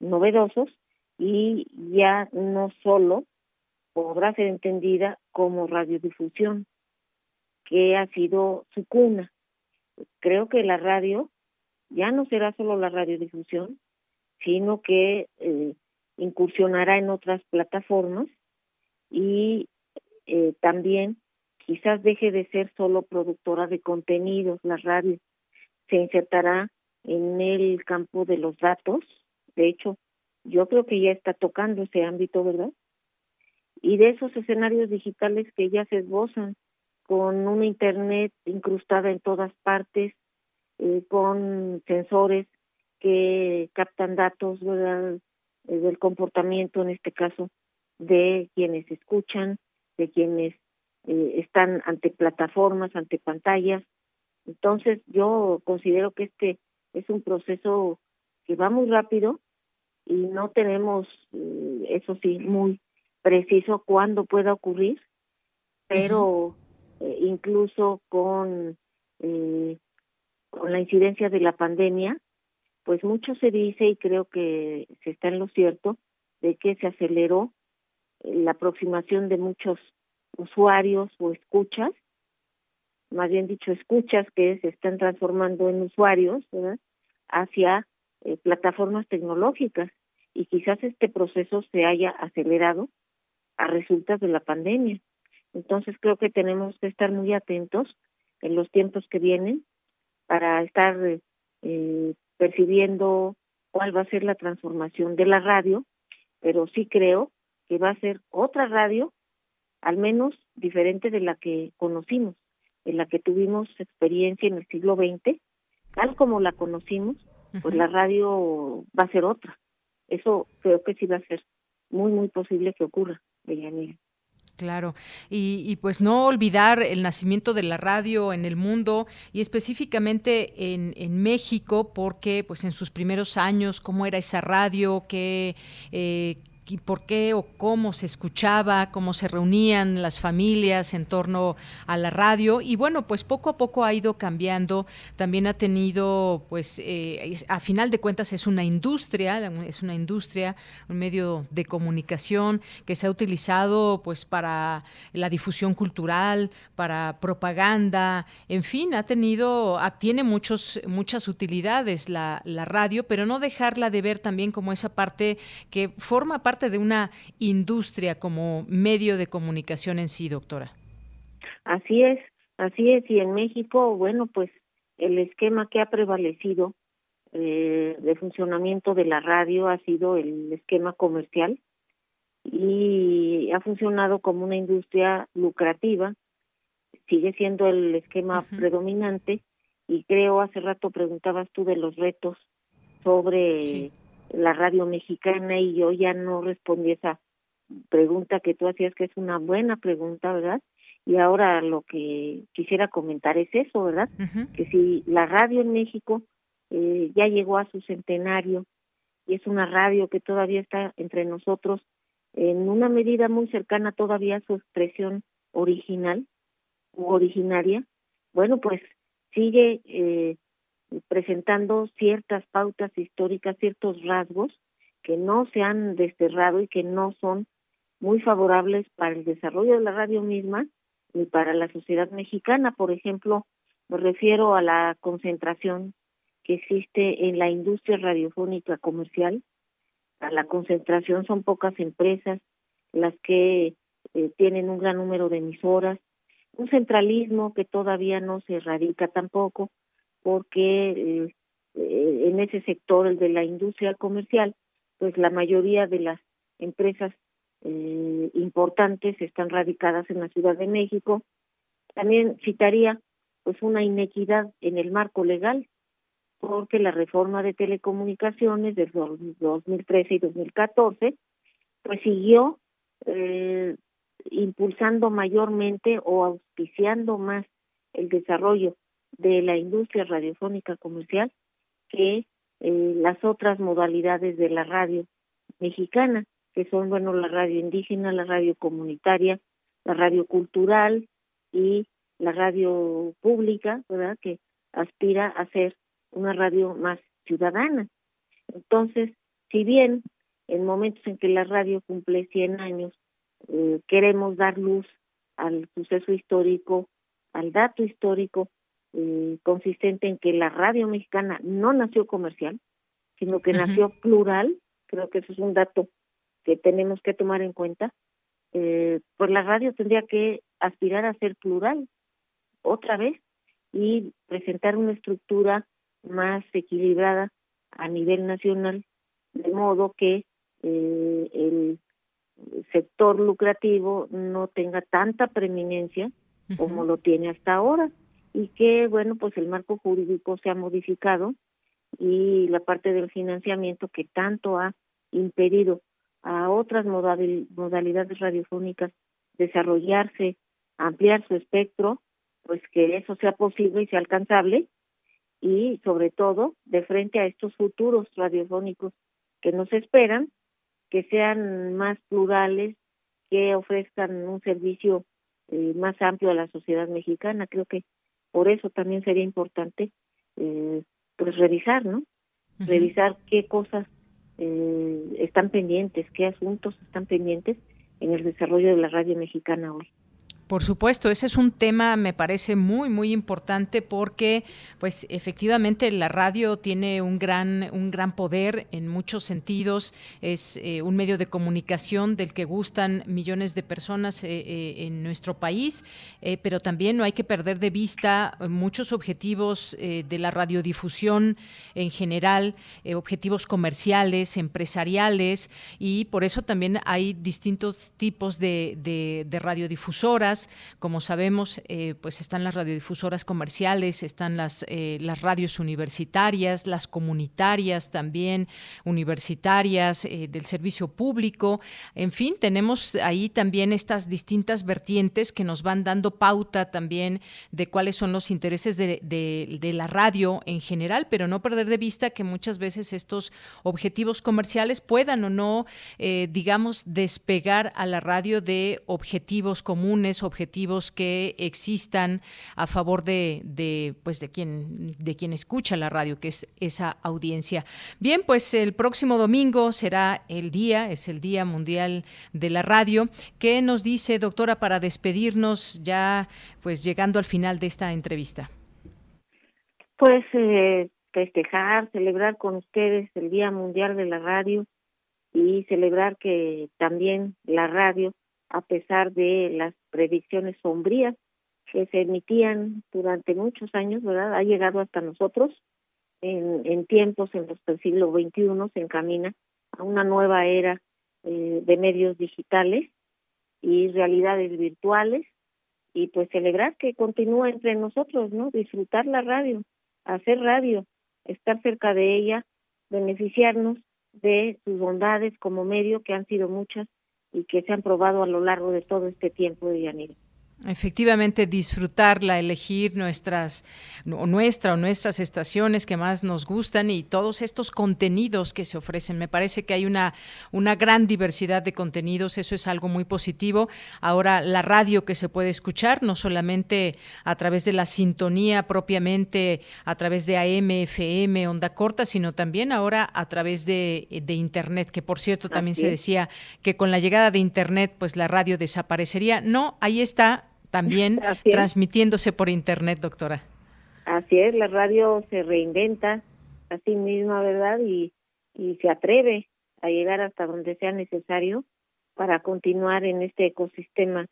novedosos y ya no solo podrá ser entendida como radiodifusión, que ha sido su cuna. Creo que la radio ya no será solo la radiodifusión, sino que eh, incursionará en otras plataformas y eh, también quizás deje de ser solo productora de contenidos, la radio se insertará en el campo de los datos, de hecho, yo creo que ya está tocando ese ámbito, ¿verdad? Y de esos escenarios digitales que ya se esbozan con una Internet incrustada en todas partes, eh, con sensores que captan datos eh, del comportamiento, en este caso, de quienes escuchan, de quienes eh, están ante plataformas, ante pantallas. Entonces, yo considero que este es un proceso que va muy rápido y no tenemos, eso sí, muy preciso cuándo pueda ocurrir, pero incluso con eh, con la incidencia de la pandemia, pues mucho se dice y creo que se está en lo cierto de que se aceleró la aproximación de muchos usuarios o escuchas, más bien dicho escuchas que se están transformando en usuarios, hacia eh, plataformas tecnológicas y quizás este proceso se haya acelerado a resultas de la pandemia. Entonces creo que tenemos que estar muy atentos en los tiempos que vienen para estar eh, percibiendo cuál va a ser la transformación de la radio, pero sí creo que va a ser otra radio, al menos diferente de la que conocimos, en la que tuvimos experiencia en el siglo XX, tal como la conocimos, pues la radio va a ser otra. Eso creo que sí va a ser muy, muy posible que ocurra, Deyanira. Claro, y, pues no olvidar el nacimiento de la radio en el mundo y específicamente en, en México, porque pues en sus primeros años, cómo era esa radio, qué, eh, y por qué o cómo se escuchaba, cómo se reunían las familias en torno a la radio. Y bueno, pues poco a poco ha ido cambiando, también ha tenido pues eh, a final de cuentas es una industria, es una industria, un medio de comunicación que se ha utilizado pues para la difusión cultural, para propaganda, en fin, ha tenido, tiene muchos, muchas utilidades la, la radio, pero no dejarla de ver también como esa parte que forma parte de una industria como medio de comunicación en sí, doctora. Así es, así es. Y en México, bueno, pues el esquema que ha prevalecido eh, de funcionamiento de la radio ha sido el esquema comercial y ha funcionado como una industria lucrativa, sigue siendo el esquema predominante y creo hace rato preguntabas tú de los retos sobre la radio mexicana y yo ya no respondí esa pregunta que tú hacías, que es una buena pregunta, ¿verdad? Y ahora lo que quisiera comentar es eso, ¿verdad? Que si la radio en México eh, ya llegó a su centenario y es una radio que todavía está entre nosotros en una medida muy cercana todavía a su expresión original u originaria, bueno, pues sigue eh, presentando ciertas pautas históricas, ciertos rasgos que no se han desterrado y que no son muy favorables para el desarrollo de la radio misma ni para la sociedad mexicana. Por ejemplo, me refiero a la concentración que existe en la industria radiofónica comercial. A la concentración son pocas empresas las que eh, tienen un gran número de emisoras, un centralismo que todavía no se erradica tampoco, porque eh, eh, en ese sector, el de la industria comercial, pues la mayoría de las empresas eh, importantes están radicadas en la Ciudad de México. También citaría pues una inequidad en el marco legal, porque la reforma de telecomunicaciones del 2013 y 2014 pues siguió eh, impulsando mayormente o auspiciando más el desarrollo de la industria radiofónica comercial que eh, las otras modalidades de la radio mexicana, que son, bueno, la radio indígena, la radio comunitaria, la radio cultural y la radio pública, ¿verdad? Que aspira a ser una radio más ciudadana. Entonces, si bien en momentos en que la radio cumple 100 años, eh, queremos dar luz al suceso histórico, al dato histórico, eh, consistente en que la radio mexicana no nació comercial, sino que nació plural, creo que eso es un dato que tenemos que tomar en cuenta, eh, pues la radio tendría que aspirar a ser plural otra vez y presentar una estructura más equilibrada a nivel nacional, de modo que eh, el sector lucrativo no tenga tanta preeminencia como lo tiene hasta ahora y que, bueno, pues el marco jurídico se ha modificado y la parte del financiamiento que tanto ha impedido a otras modalidades radiofónicas desarrollarse, ampliar su espectro, pues que eso sea posible y sea alcanzable y sobre todo de frente a estos futuros radiofónicos que nos esperan, que sean más plurales, que ofrezcan un servicio eh, más amplio a la sociedad mexicana. Creo que por eso también sería importante eh, pues revisar, ¿no? Revisar qué cosas eh, están pendientes, qué asuntos están pendientes en el desarrollo de la radio mexicana hoy. Por supuesto, ese es un tema, me parece muy, muy importante porque, pues, efectivamente, la radio tiene un gran, un gran poder en muchos sentidos. Es eh, un medio de comunicación del que gustan millones de personas eh, eh, en nuestro país, pero también no hay que perder de vista muchos objetivos de la radiodifusión en general, objetivos comerciales, empresariales, y por eso también hay distintos tipos de, de radiodifusoras como sabemos, eh, pues están las radiodifusoras comerciales, están las, eh, las radios universitarias, las comunitarias también, universitarias, eh, del servicio público. En fin, tenemos ahí también estas distintas vertientes que nos van dando pauta también de cuáles son los intereses de, de la radio en general, pero no perder de vista que muchas veces estos objetivos comerciales puedan o no, digamos, despegar a la radio de objetivos comunes objetivos que existan a favor de, de, pues de quien de quien escucha la radio, que es esa audiencia. Bien, pues el próximo domingo será el día, es el Día Mundial de la Radio. ¿Qué nos dice, doctora, para despedirnos ya, pues llegando al final de esta entrevista? Pues eh, festejar, celebrar con ustedes el Día Mundial de la Radio y celebrar que también la radio a pesar de las predicciones sombrías que se emitían durante muchos años, ¿verdad? Ha llegado hasta nosotros en, en tiempos en los que el siglo XXI se encamina a una nueva era eh, de medios digitales y realidades virtuales y pues celebrar que continúa entre nosotros, ¿no? Disfrutar la radio, hacer radio, estar cerca de ella, beneficiarnos de sus bondades como medio, que han sido muchas y que se han probado a lo largo de todo este tiempo de Yanira. Efectivamente, disfrutarla, elegir nuestras, o nuestra o nuestras estaciones que más nos gustan y todos estos contenidos que se ofrecen. Me parece que hay una, una gran diversidad de contenidos, eso es algo muy positivo. Ahora, la radio que se puede escuchar, no solamente a través de la sintonía propiamente, a través de AM, FM, onda corta, sino también ahora a través de, de Internet, que por cierto también se decía que con la llegada de Internet, pues la radio desaparecería. No, ahí está también transmitiéndose por internet, doctora. Así es, la radio se reinventa a sí misma, ¿verdad? Y, y se atreve a llegar hasta donde sea necesario para continuar en este ecosistema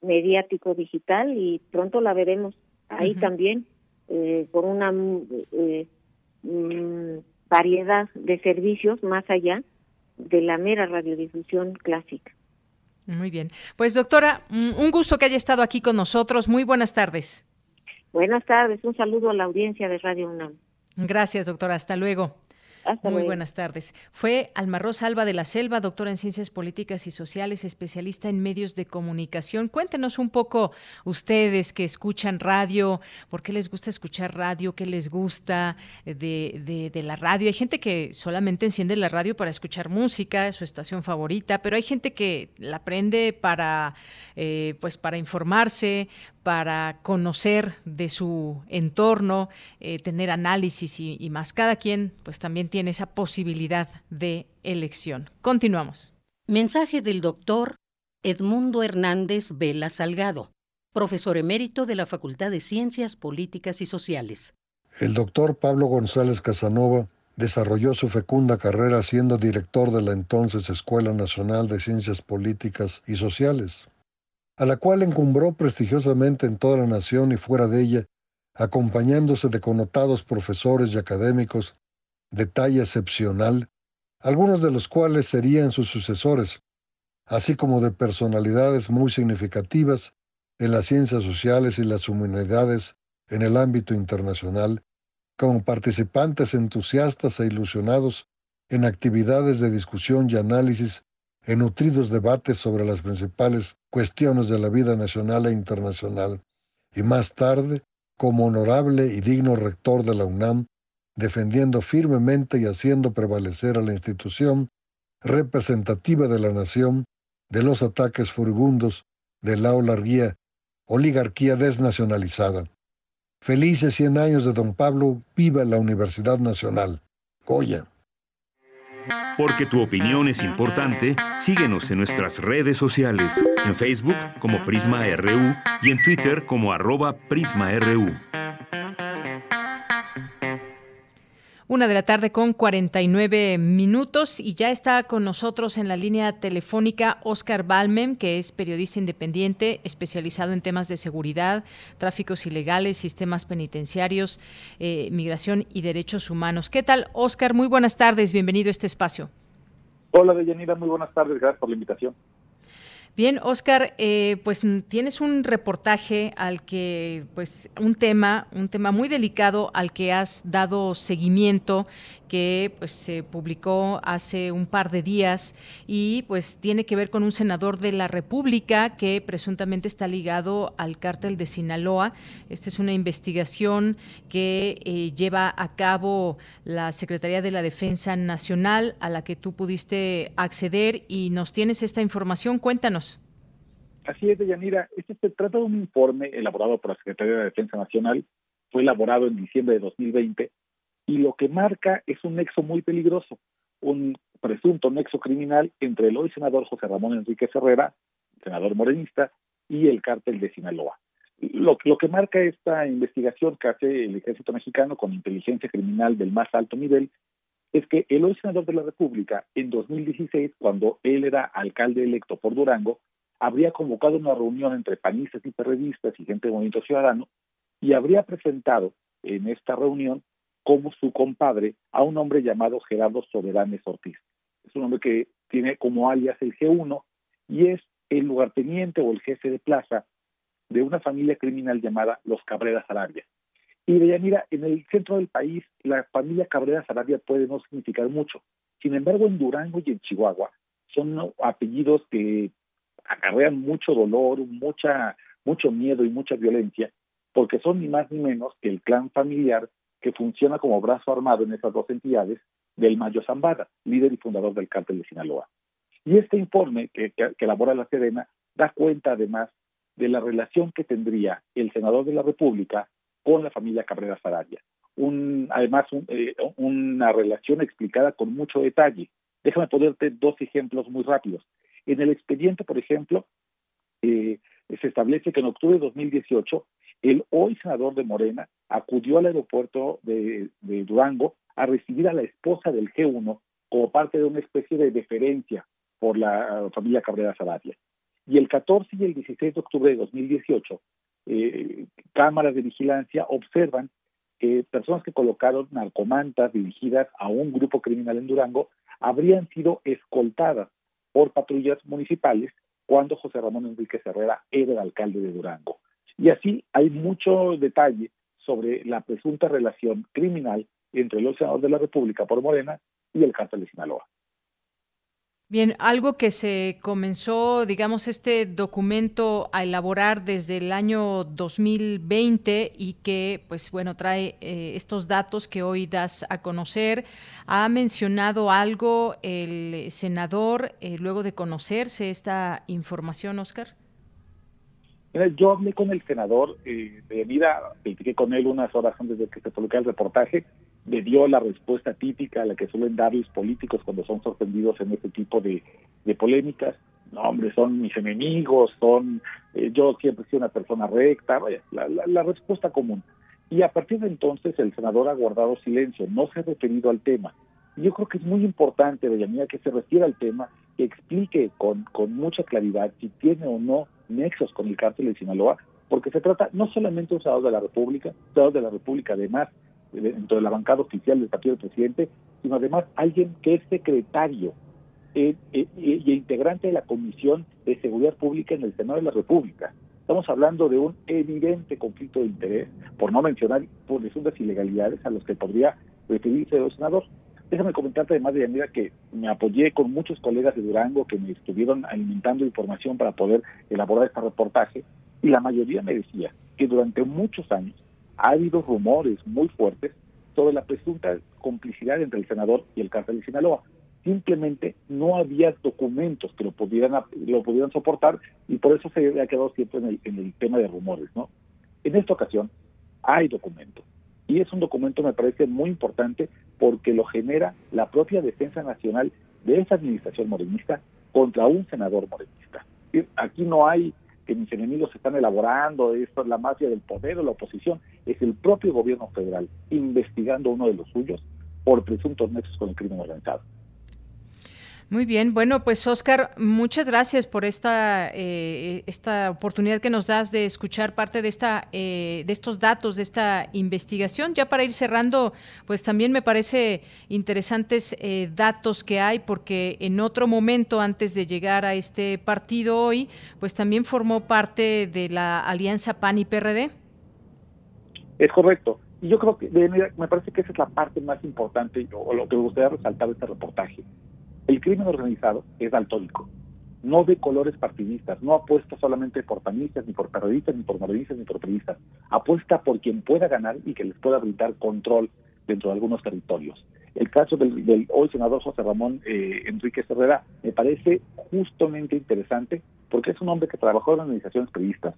mediático digital y pronto la veremos ahí también eh, por una eh, mm, variedad de servicios más allá de la mera radiodifusión clásica. Muy bien. Pues doctora, un gusto que haya estado aquí con nosotros. Muy buenas tardes. Buenas tardes. Un saludo a la audiencia de Radio UNAM. Gracias, doctora. Hasta luego. Muy buenas tardes. Fue Almarroz Alba de la Selva, doctora en Ciencias Políticas y Sociales, especialista en medios de comunicación. Cuéntenos un poco ustedes que escuchan radio, ¿por qué les gusta escuchar radio? ¿Qué les gusta de, de, la radio? Hay gente que solamente enciende la radio para escuchar música, es su estación favorita, pero hay gente que la prende para, eh, pues para informarse, para conocer de su entorno, eh, tener análisis y, más. Cada quien pues también tiene esa posibilidad de elección. Continuamos. Mensaje del doctor Edmundo Hernández Vela Salgado, profesor emérito de la Facultad de Ciencias Políticas y Sociales. El doctor Pablo González Casanova desarrolló su fecunda carrera siendo director de la entonces Escuela Nacional de Ciencias Políticas y Sociales a la cual encumbró prestigiosamente en toda la nación y fuera de ella, acompañándose de connotados profesores y académicos de talla excepcional, algunos de los cuales serían sus sucesores, así como de personalidades muy significativas en las ciencias sociales y las humanidades en el ámbito internacional, como participantes entusiastas e ilusionados en actividades de discusión y análisis en nutridos debates sobre las principales cuestiones de la vida nacional e internacional, y más tarde, como honorable y digno rector de la UNAM, defendiendo firmemente y haciendo prevalecer a la institución representativa de la nación de los ataques furibundos de la oligarquía, oligarquía desnacionalizada. Felices 100 años de don Pablo, viva la Universidad Nacional. Goya. Porque tu opinión es importante, síguenos en nuestras redes sociales, en Facebook como Prisma RU y en Twitter como arroba PrismaRU. Una de la tarde con 49 minutos y ya está con nosotros en la línea telefónica Oscar Balmen, que es periodista independiente especializado en temas de seguridad, tráficos ilegales, sistemas penitenciarios, eh, migración y derechos humanos. ¿Qué tal, Oscar? Muy buenas tardes, bienvenido a este espacio. Hola, Deyanira, muy buenas tardes, gracias por la invitación. Bien, Oscar, eh, pues tienes un reportaje al que, pues, un tema, un tema muy delicado al que has dado seguimiento que pues se publicó hace un par de días y pues tiene que ver con un senador de la República que presuntamente está ligado al cártel de Sinaloa. Esta es una investigación que eh, lleva a cabo la Secretaría de la Defensa Nacional a la que tú pudiste acceder y nos tienes esta información. Cuéntanos. Así es, Deyanira. Este se trata de un informe elaborado por la Secretaría de Defensa Nacional. Fue elaborado en diciembre de 2020 y lo que marca es un nexo muy peligroso, un presunto nexo criminal entre el hoy senador José Ramón Enrique Herrera, senador morenista, y el cártel de Sinaloa. Lo, lo que marca esta investigación que hace el ejército mexicano con inteligencia criminal del más alto nivel es que el hoy senador de la República, en 2016, cuando él era alcalde electo por Durango, habría convocado una reunión entre panistas y periodistas y gente de Movimiento Ciudadano y habría presentado en esta reunión como su compadre a un hombre llamado Gerardo Soberanes Ortiz. Es un hombre que tiene como alias el G1 y es el lugarteniente o el jefe de plaza de una familia criminal llamada los Cabrera Sarabia. Y mira, en el centro del país, la familia Cabrera Sarabia puede no significar mucho. Sin embargo, en Durango y en Chihuahua son apellidos que acarrean mucho dolor, mucha mucho miedo y mucha violencia, porque son ni más ni menos que el clan familiar que funciona como brazo armado en esas dos entidades del Mayo Zambada, líder y fundador del cártel de Sinaloa. Y este informe que, que, elabora la Sedena da cuenta además de la relación que tendría el senador de la República con la familia Cabrera Sarabia. Un, además, eh, una relación explicada con mucho detalle. Déjame ponerte dos ejemplos muy rápidos. En el expediente, por ejemplo, eh, se establece que en octubre de 2018 el hoy senador de Morena acudió al aeropuerto de, Durango a recibir a la esposa del G1 como parte de una especie de deferencia por la familia Cabrera Sabatia. Y el 14 y el 16 de octubre de 2018, eh, cámaras de vigilancia observan que personas que colocaron narcomantas dirigidas a un grupo criminal en Durango habrían sido escoltadas por patrullas municipales cuando José Ramón Enrique Herrera era el alcalde de Durango. Y así hay mucho detalle sobre la presunta relación criminal entre los senadores de la República por Morena y el cártel de Sinaloa. Bien, algo que se comenzó, digamos, este documento a elaborar desde el año 2020 y que, pues bueno, trae eh, estos datos que hoy das a conocer. ¿Ha mencionado algo el senador eh, luego de conocerse esta información, Oscar? yo hablé con el senador eh, de vida, platiqué con él unas horas antes de que se publicara el reportaje, me dio la respuesta típica a la que suelen dar los políticos cuando son sorprendidos en este tipo de, polémicas. No, hombre, son mis enemigos, son, eh, yo siempre he sido una persona recta, vaya, la, respuesta común. Y a partir de entonces el senador ha guardado silencio, no se ha referido al tema. Yo creo que es muy importante, mía que se refiera al tema, que explique con, con mucha claridad si tiene o no nexos con el cártel de Sinaloa, porque se trata no solamente de un senador de la República, senador de la República además dentro de la bancada oficial del partido del presidente, sino además alguien que es secretario eh, eh, y integrante de la Comisión de Seguridad Pública en el Senado de la República. Estamos hablando de un evidente conflicto de interés, por no mencionar por presuntas ilegalidades a los que podría referirse el senador. Déjame comentarte además de Yanira que me apoyé con muchos colegas de Durango que me estuvieron alimentando información para poder elaborar este reportaje y la mayoría me decía que durante muchos años ha habido rumores muy fuertes sobre la presunta complicidad entre el senador y el cártel de Sinaloa. Simplemente no había documentos que lo pudieran lo soportar y por eso se ha quedado siempre en el, en el tema de rumores, ¿no? En esta ocasión hay documentos y es un documento, me parece, muy importante porque lo genera la propia defensa nacional de esa administración morenista contra un senador morenista. Aquí no hay que mis enemigos están elaborando, esto es la mafia del poder o la oposición, es el propio gobierno federal investigando uno de los suyos por presuntos nexos con el crimen organizado. Muy bien, bueno, pues Oscar, muchas gracias por esta eh, esta oportunidad que nos das de escuchar parte de esta eh, de estos datos de esta investigación. Ya para ir cerrando, pues también me parece interesantes eh, datos que hay porque en otro momento antes de llegar a este partido hoy, pues también formó parte de la alianza PAN y PRD. Es correcto. Y yo creo que me parece que esa es la parte más importante o lo que me gustaría resaltar de este reportaje el crimen organizado es daltónico, no de colores partidistas, no apuesta solamente por panistas, ni por periodistas, ni por morenistas, ni por periodistas, apuesta por quien pueda ganar y que les pueda brindar control dentro de algunos territorios. El caso del, hoy senador José Ramón eh, Enrique Herrera me parece justamente interesante porque es un hombre que trabajó en organizaciones periodistas,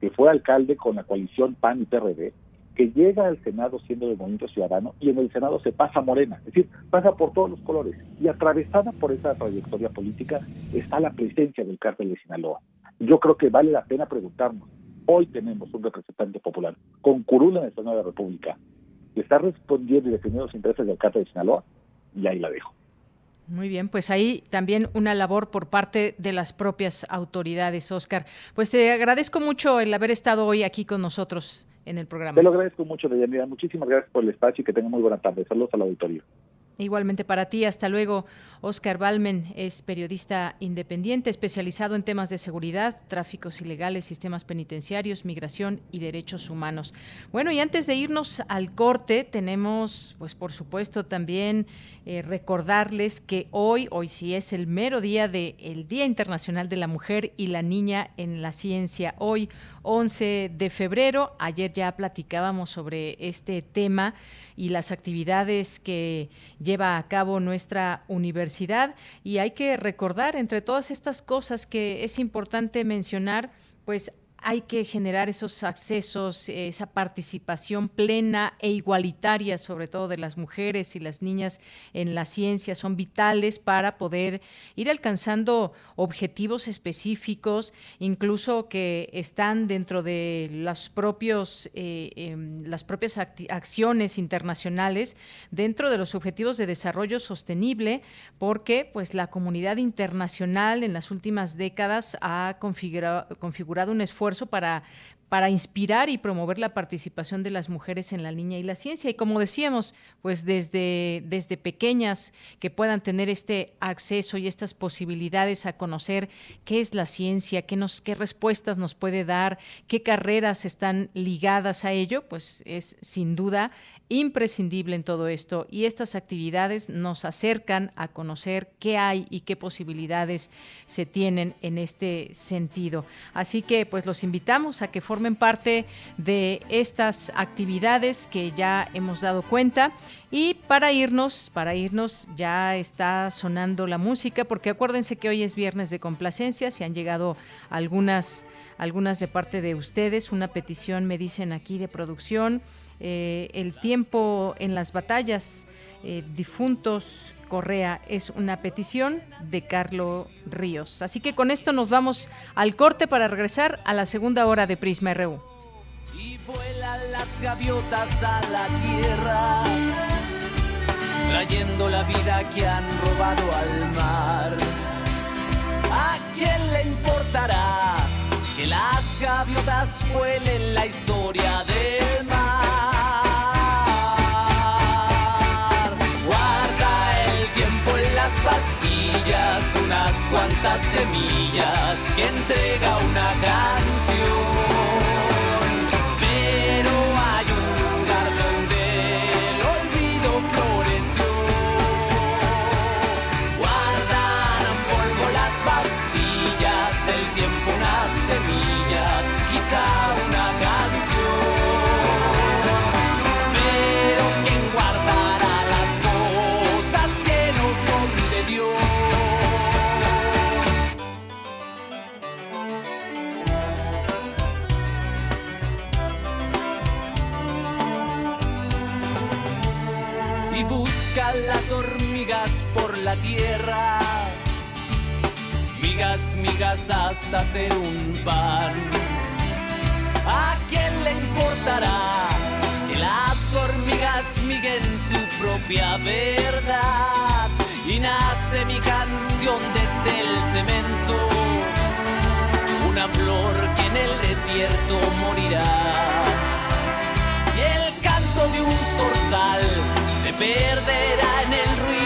que fue alcalde con la coalición PAN y PRD, que llega al Senado siendo de Movimiento Ciudadano y en el Senado se pasa morena, es decir, pasa por todos los colores. Y atravesada por esa trayectoria política está la presencia del cártel de Sinaloa. Yo creo que vale la pena preguntarnos, hoy tenemos un representante popular con curula en el Senado de la República, que está respondiendo y defendiendo los intereses del cártel de Sinaloa, y ahí la dejo. Muy bien, pues ahí también una labor por parte de las propias autoridades, Oscar. Pues te agradezco mucho el haber estado hoy aquí con nosotros en el programa. Te lo agradezco mucho, Deyanira. Muchísimas gracias por el espacio y que tenga muy buena tarde. Saludos al auditorio. Igualmente para ti, hasta luego. Oscar Balmen es periodista independiente especializado en temas de seguridad, tráficos ilegales, sistemas penitenciarios, migración y derechos humanos. Bueno, y antes de irnos al corte, tenemos, pues por supuesto, también eh, recordarles que hoy, hoy sí es el mero día del Día Internacional de la Mujer y la Niña en la Ciencia. Hoy, 11 de febrero, ayer ya platicábamos sobre este tema y las actividades que lleva a cabo nuestra universidad. Y hay que recordar, entre todas estas cosas que es importante mencionar, pues hay que generar esos accesos, esa participación plena e igualitaria, sobre todo de las mujeres y las niñas en la ciencia, son vitales para poder ir alcanzando objetivos específicos, incluso que están dentro de los propios, eh, em, las propias acciones internacionales, dentro de los objetivos de desarrollo sostenible, porque pues la comunidad internacional en las últimas décadas ha configurado un esfuerzo para, para inspirar y promover la participación de las mujeres en la niña y la ciencia. Y como decíamos, pues desde, desde pequeñas que puedan tener este acceso y estas posibilidades a conocer qué es la ciencia, qué, nos, qué respuestas nos puede dar, qué carreras están ligadas a ello, pues es sin duda imprescindible en todo esto y estas actividades nos acercan a conocer qué hay y qué posibilidades se tienen en este sentido. Así que pues los invitamos a que formen parte de estas actividades que ya hemos dado cuenta y para irnos, para irnos ya está sonando la música porque acuérdense que hoy es viernes de complacencia, si han llegado algunas algunas de parte de ustedes, una petición me dicen aquí de producción eh, el tiempo en las batallas, eh, difuntos Correa, es una petición de Carlos Ríos. Así que con esto nos vamos al corte para regresar a la segunda hora de Prisma RU. Y vuelan las gaviotas a la tierra, trayendo la vida que han robado al mar. ¿A quién le importará que las gaviotas vuelen la historia del mar? Unas cuantas semillas que entrega una canción. Tierra, migas, migas hasta hacer un pan. ¿A quién le importará que las hormigas miguen su propia verdad? Y nace mi canción desde el cemento, una flor que en el desierto morirá. Y el canto de un zorzal se perderá en el ruido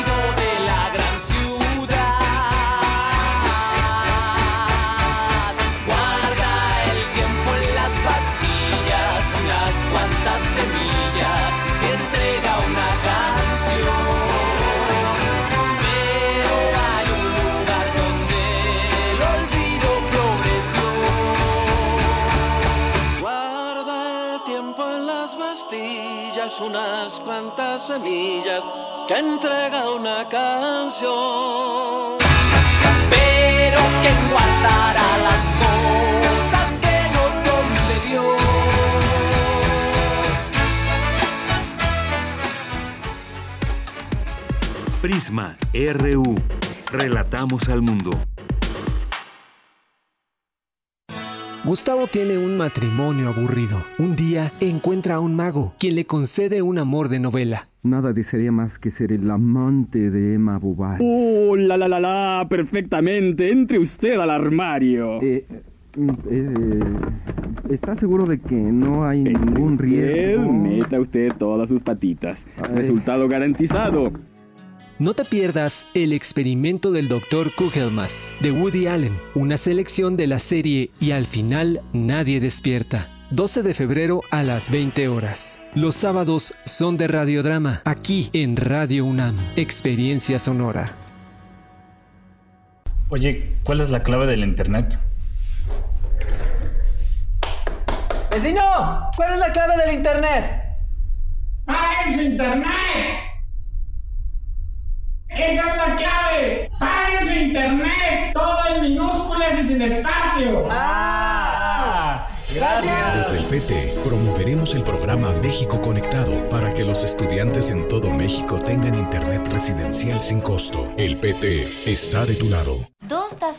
unas cuantas semillas que entrega una canción. Pero que guardará las cosas que no son de Dios. Prisma RU. Relatamos al mundo. Gustavo tiene un matrimonio aburrido. Un día encuentra a un mago, quien le concede un amor de novela. Nada desearía más que ser el amante de Emma Bovary. ¡Oh, la la la la! Perfectamente. Entre usted al armario. Eh, eh, ¿Está seguro de que no hay ningún riesgo? Meta usted todas sus patitas. Resultado garantizado. No te pierdas El experimento del Dr. Kugelmas de Woody Allen, una selección de la serie Y al final nadie despierta. 12 de febrero a las 20 horas. Los sábados son de radiodrama, aquí en Radio UNAM, Experiencia Sonora. Oye, ¿cuál es la clave del internet? ¡Vecino! ¿Cuál es la clave del internet? ¡Paren su internet! Sin espacio. ¡Ah! Gracias. Desde el PT promoveremos el programa México Conectado para que los estudiantes en todo México tengan internet residencial sin costo. El PT está de tu lado.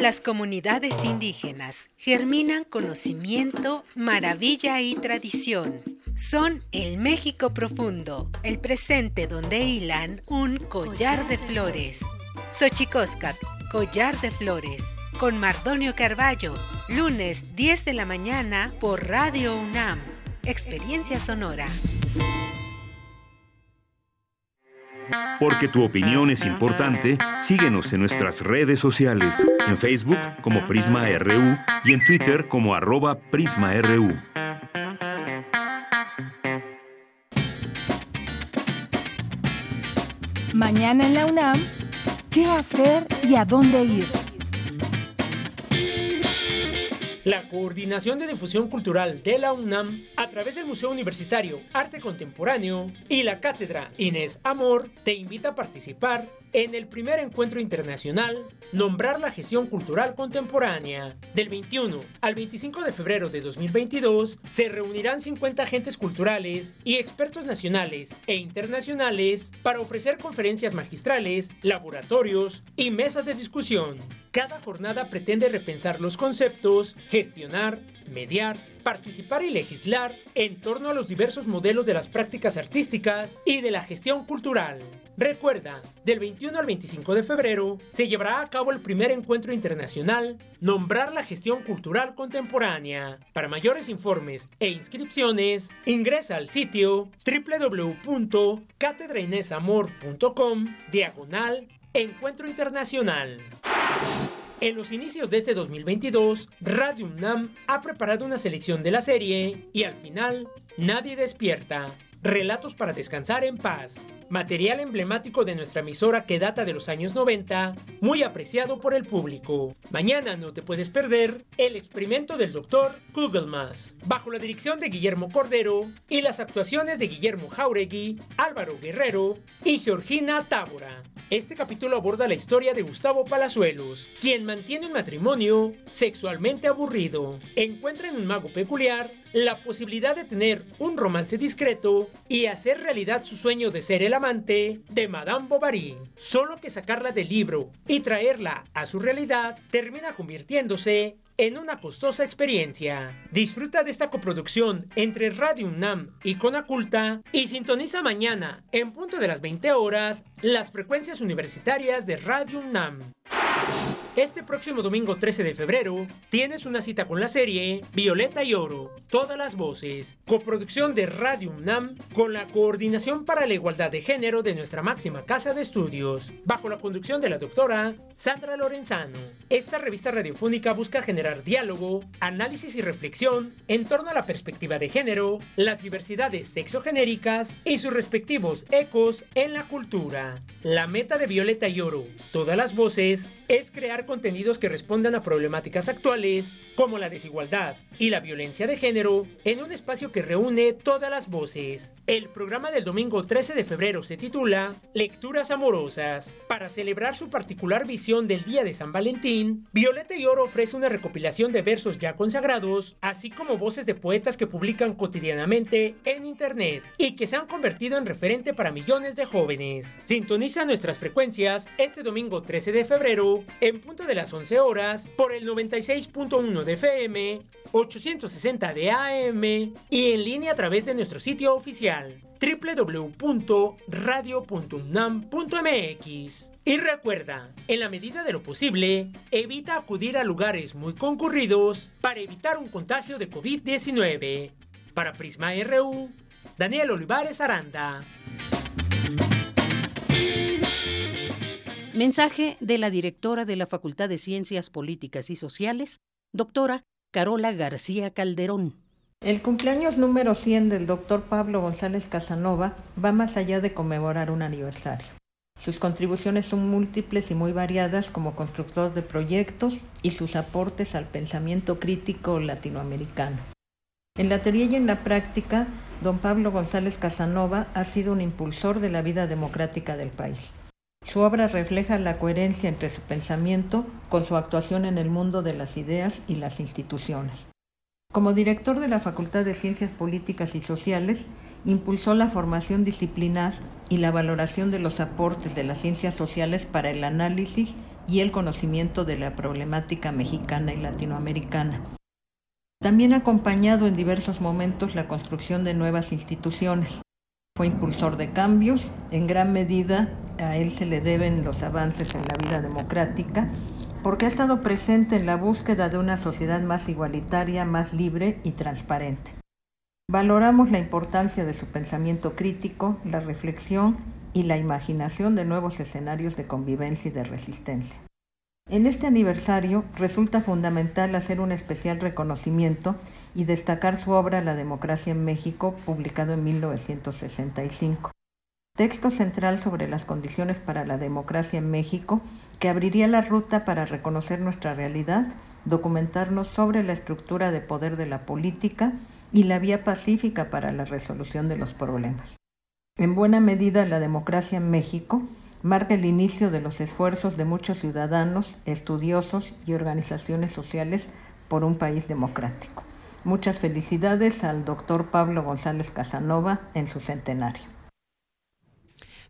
Las comunidades indígenas germinan conocimiento, maravilla y tradición. Son el México profundo, el presente donde hilan un collar de flores. Xochicóscat, collar de flores, con Mardonio Carballo, lunes 10 de la mañana por Radio UNAM. Experiencia sonora. Porque tu opinión es importante, síguenos en nuestras redes sociales, en Facebook como Prisma RU y en Twitter como arroba PrismaRU. Mañana en la UNAM, ¿qué hacer y a dónde ir? La Coordinación de Difusión Cultural de la UNAM, a través del Museo Universitario Arte Contemporáneo y la Cátedra Inés Amor, te invita a participar en el primer encuentro internacional Nombrar la gestión cultural contemporánea. Del 21 al 25 de febrero de 2022 se reunirán 50 agentes culturales y expertos nacionales e internacionales para ofrecer conferencias magistrales, laboratorios y mesas de discusión. Cada jornada pretende repensar los conceptos, gestionar, mediar, participar y legislar en torno a los diversos modelos de las prácticas artísticas y de la gestión cultural. Recuerda, del 21 al 25 de febrero se llevará a cabo el primer encuentro internacional Nombrar la gestión cultural contemporánea. Para mayores informes e inscripciones, ingresa al sitio www.catedrainesamor.com diagonal Encuentro Internacional. En los inicios de este 2022, Radio UNAM ha preparado una selección de la serie y al final, Nadie despierta. Relatos para descansar en paz. Material emblemático de nuestra emisora que data de los años 90, muy apreciado por el público. Mañana no te puedes perder el experimento del doctor Kugelmas, bajo la dirección de Guillermo Cordero y las actuaciones de Guillermo Jauregui, Álvaro Guerrero y Georgina Tábora. Este capítulo aborda la historia de Gustavo Palazuelos, quien mantiene un matrimonio sexualmente aburrido. Encuentra en un mago peculiar la posibilidad de tener un romance discreto y hacer realidad su sueño de ser el amante de Madame Bovary. Solo que sacarla del libro y traerla a su realidad termina convirtiéndose en una costosa experiencia. Disfruta de esta coproducción entre Radio UNAM y Conaculta y sintoniza mañana, en punto de las 20 horas, las frecuencias universitarias de Radio UNAM. Este próximo domingo 13 de febrero tienes una cita con la serie Violeta y Oro, todas las voces, coproducción de Radio UNAM con la Coordinación para la Igualdad de Género de nuestra máxima casa de estudios, bajo la conducción de la doctora Sandra Lorenzano. Esta revista radiofónica busca generar diálogo, análisis y reflexión en torno a la perspectiva de género, las diversidades sexogenéricas y sus respectivos ecos en la cultura. La meta de Violeta y Oro, todas las voces, es crear contenidos que respondan a problemáticas actuales como la desigualdad y la violencia de género en un espacio que reúne todas las voces. El programa del domingo 13 de febrero se titula Lecturas Amorosas. Para celebrar su particular visión del Día de San Valentín, Violeta y Oro ofrece una recopilación de versos ya consagrados, así como voces de poetas que publican cotidianamente en Internet y que se han convertido en referente para millones de jóvenes. Sintoniza nuestras frecuencias este domingo 13 de febrero en punto de las 11 horas por el 96.1 de FM, 860 de AM y en línea a través de nuestro sitio oficial www.radio.unam.mx. Y recuerda, en la medida de lo posible, evita acudir a lugares muy concurridos para evitar un contagio de COVID-19. Para Prisma RU, Daniel Olivares Aranda. Mensaje de la directora de la Facultad de Ciencias Políticas y Sociales, doctora Carola García Calderón. El cumpleaños número 100 del doctor Pablo González Casanova va más allá de conmemorar un aniversario. Sus contribuciones son múltiples y muy variadas como constructor de proyectos y sus aportes al pensamiento crítico latinoamericano. En la teoría y en la práctica, don Pablo González Casanova ha sido un impulsor de la vida democrática del país. Su obra refleja la coherencia entre su pensamiento con su actuación en el mundo de las ideas y las instituciones. Como director de la Facultad de Ciencias Políticas y Sociales, impulsó la formación disciplinar y la valoración de los aportes de las ciencias sociales para el análisis y el conocimiento de la problemática mexicana y latinoamericana. También ha acompañado en diversos momentos la construcción de nuevas instituciones. Fue impulsor de cambios, en gran medida a él se le deben los avances en la vida democrática porque ha estado presente en la búsqueda de una sociedad más igualitaria, más libre y transparente. Valoramos la importancia de su pensamiento crítico, la reflexión y la imaginación de nuevos escenarios de convivencia y de resistencia. En este aniversario resulta fundamental hacer un especial reconocimiento y destacar su obra La democracia en México, publicado en 1965 texto central sobre las condiciones para la democracia en México que abriría la ruta para reconocer nuestra realidad, documentarnos sobre la estructura de poder de la política y la vía pacífica para la resolución de los problemas. En buena medida, la democracia en México marca el inicio de los esfuerzos de muchos ciudadanos, estudiosos y organizaciones sociales por un país democrático. Muchas felicidades al doctor Pablo González Casanova en su centenario.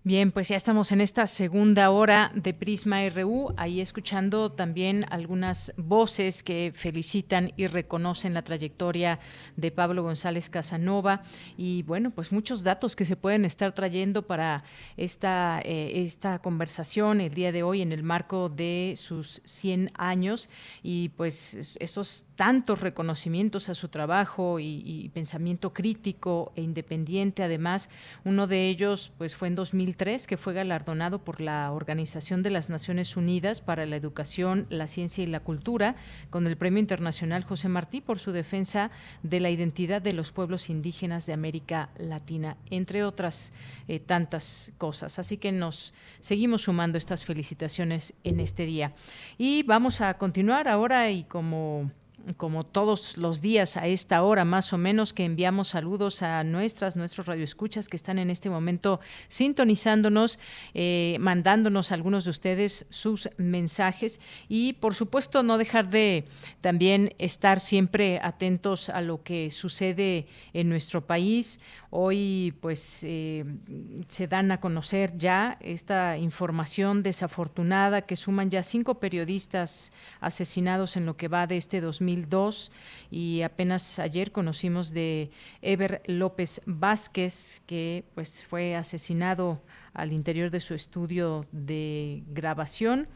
Bien, pues ya estamos en esta segunda hora de Prisma RU, ahí escuchando también algunas voces que felicitan y reconocen la trayectoria de Pablo González Casanova. Y bueno, pues muchos datos que se pueden estar trayendo para esta, eh, esta conversación el día de hoy en el marco de sus 100 años. Y pues estos tantos reconocimientos a su trabajo y, y pensamiento crítico e independiente, además, uno de ellos pues fue en 2000 que fue galardonado por la Organización de las Naciones Unidas para la Educación, la Ciencia y la Cultura con el Premio Internacional José Martí por su defensa de la identidad de los pueblos indígenas de América Latina, entre otras eh, tantas cosas. Así que nos seguimos sumando estas felicitaciones en este día. Y vamos a continuar ahora y como como todos los días a esta hora más o menos que enviamos saludos a nuestras, nuestros radioescuchas que están en este momento sintonizándonos, eh, mandándonos algunos de ustedes sus mensajes y por supuesto no dejar de también estar siempre atentos a lo que sucede en nuestro país. Hoy pues eh, se dan a conocer ya esta información desafortunada que suman ya cinco periodistas asesinados en lo que va de este 2002 y apenas ayer conocimos de Ever López Vázquez que pues fue asesinado al interior de su estudio de grabación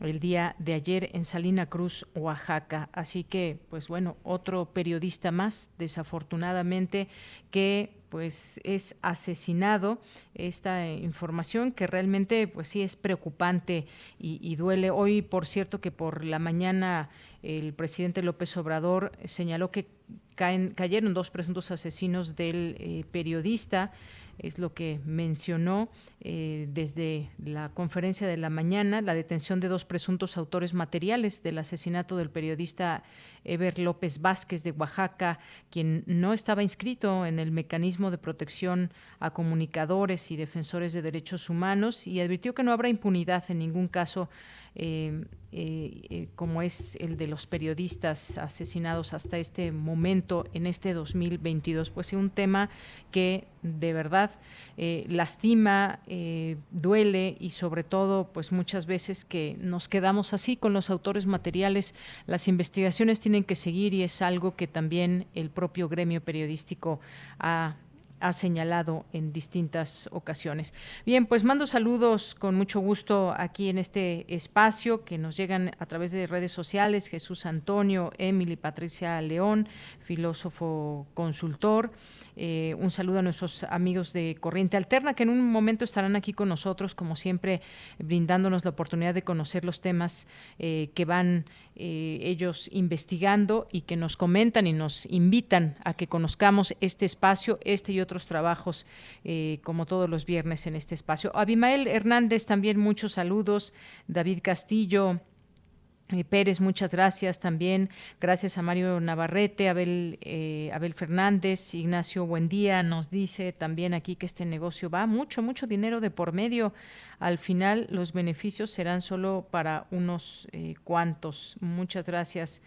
el día de ayer en Salina Cruz, Oaxaca. Así que, pues bueno, otro periodista más, desafortunadamente, que pues es asesinado esta información que realmente pues sí es preocupante y, duele hoy por cierto que por la mañana el presidente López Obrador señaló que caen, cayeron dos presuntos asesinos del eh, periodista es lo que mencionó eh, desde la conferencia de la mañana, la detención de dos presuntos autores materiales del asesinato del periodista Eber López Vázquez de Oaxaca, quien no estaba inscrito en el mecanismo de protección a comunicadores y defensores de derechos humanos y advirtió que no habrá impunidad en ningún caso eh, eh, como es el de los periodistas asesinados hasta este momento en este 2022. Pues es un tema que de verdad eh, lastima, duele y sobre todo pues muchas veces que nos quedamos así con los autores materiales. Las investigaciones tienen que seguir y es algo que también el propio gremio periodístico ha ha señalado en distintas ocasiones. Bien, pues mando saludos con mucho gusto aquí en este espacio que nos llegan a través de redes sociales. Jesús Antonio, Emily Patricia León, filósofo consultor. Eh, un saludo a nuestros amigos de Corriente Alterna, que en un momento estarán aquí con nosotros, como siempre, brindándonos la oportunidad de conocer los temas eh, que van eh, ellos investigando y que nos comentan y nos invitan a que conozcamos este espacio, este y otros trabajos, como todos los viernes en este espacio. Abimael Hernández, también muchos saludos. David Castillo. Eh, Pérez, muchas gracias también. Gracias a Mario Navarrete, Abel, eh, Abel Fernández, Ignacio Buendía nos dice también aquí que este negocio va mucho, mucho dinero de por medio. Al final los beneficios serán solo para unos eh, cuantos. Muchas gracias.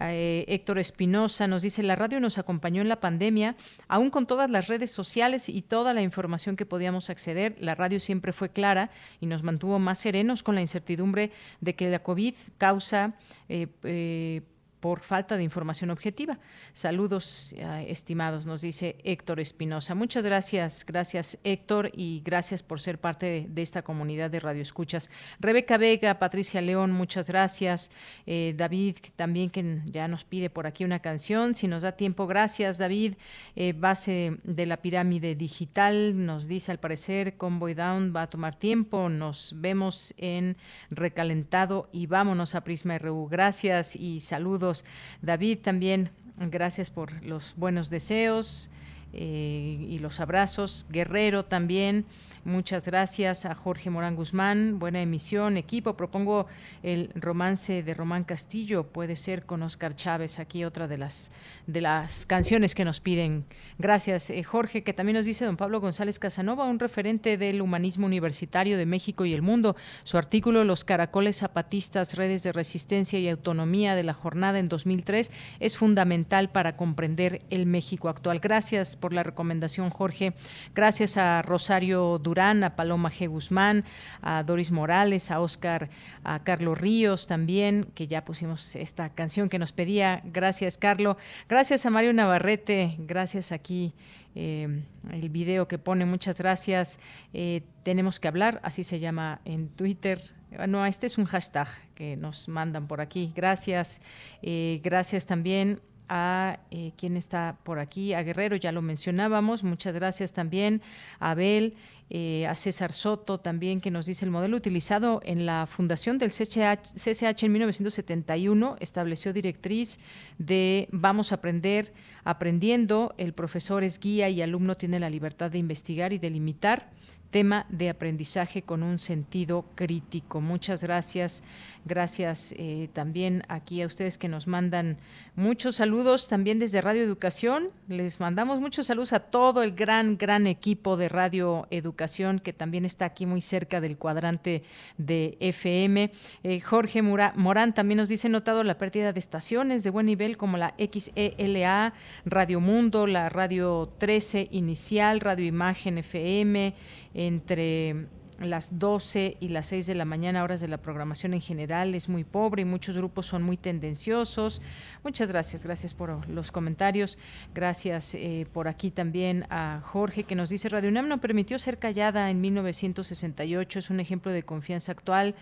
Eh, Héctor Espinosa nos dice, la radio nos acompañó en la pandemia, aún con todas las redes sociales y toda la información que podíamos acceder, la radio siempre fue clara y nos mantuvo más serenos con la incertidumbre de que la COVID causa... Eh, eh, por falta de información objetiva. Saludos, eh, estimados, nos dice Héctor Espinosa. Muchas gracias, gracias Héctor y gracias por ser parte de, esta comunidad de Radio Escuchas. Rebeca Vega, Patricia León, muchas gracias. Eh, David, también que ya nos pide por aquí una canción, si nos da tiempo, gracias David. Eh, base de la pirámide digital, nos dice al parecer Convoy Down va a tomar tiempo, nos vemos en recalentado y vámonos a Prisma RU. Gracias y saludos David, también gracias por los buenos deseos eh, y los abrazos. Guerrero también. Muchas gracias a Jorge Morán Guzmán. Buena emisión, equipo. Propongo el romance de Román Castillo. Puede ser con Oscar Chávez. Aquí otra de las de las canciones que nos piden. Gracias, eh, Jorge, que también nos dice don Pablo González Casanova, un referente del humanismo universitario de México y el mundo. Su artículo Los caracoles zapatistas, redes de resistencia y autonomía de la jornada en 2003 es fundamental para comprender el México actual. Gracias por la recomendación, Jorge. Gracias a Rosario Durán, a Paloma G. Guzmán, a Doris Morales, a Oscar, a Carlos Ríos también, que ya pusimos esta canción que nos pedía. Gracias, Carlos. Gracias a Mario Navarrete, gracias aquí eh, el video que pone, muchas gracias. Eh, tenemos que hablar, así se llama en Twitter. No, este es un hashtag que nos mandan por aquí. Gracias. Eh, gracias también a eh, quien está por aquí, a Guerrero, ya lo mencionábamos, muchas gracias también a Abel, eh, a César Soto también, que nos dice el modelo utilizado en la fundación del CCH, CCH en 1971 estableció directriz de vamos a aprender aprendiendo, el profesor es guía y alumno tiene la libertad de investigar y delimitar tema de aprendizaje con un sentido crítico. Muchas gracias. Gracias eh, también aquí a ustedes que nos mandan muchos saludos también desde Radio Educación. Les mandamos muchos saludos a todo el gran, gran equipo de Radio Educación que también está aquí muy cerca del cuadrante de FM. Eh, Jorge Morán también nos dice, notado la pérdida de estaciones de buen nivel como la XELA, Radio Mundo, la Radio 13 Inicial, Radio Imagen FM, entre las 12 y las 6 de la mañana, horas de la programación en general, es muy pobre y muchos grupos son muy tendenciosos. Muchas gracias, gracias por los comentarios. Gracias eh, por aquí también a Jorge que nos dice, Radio UNAM no permitió ser callada en 1968, es un ejemplo de confianza actual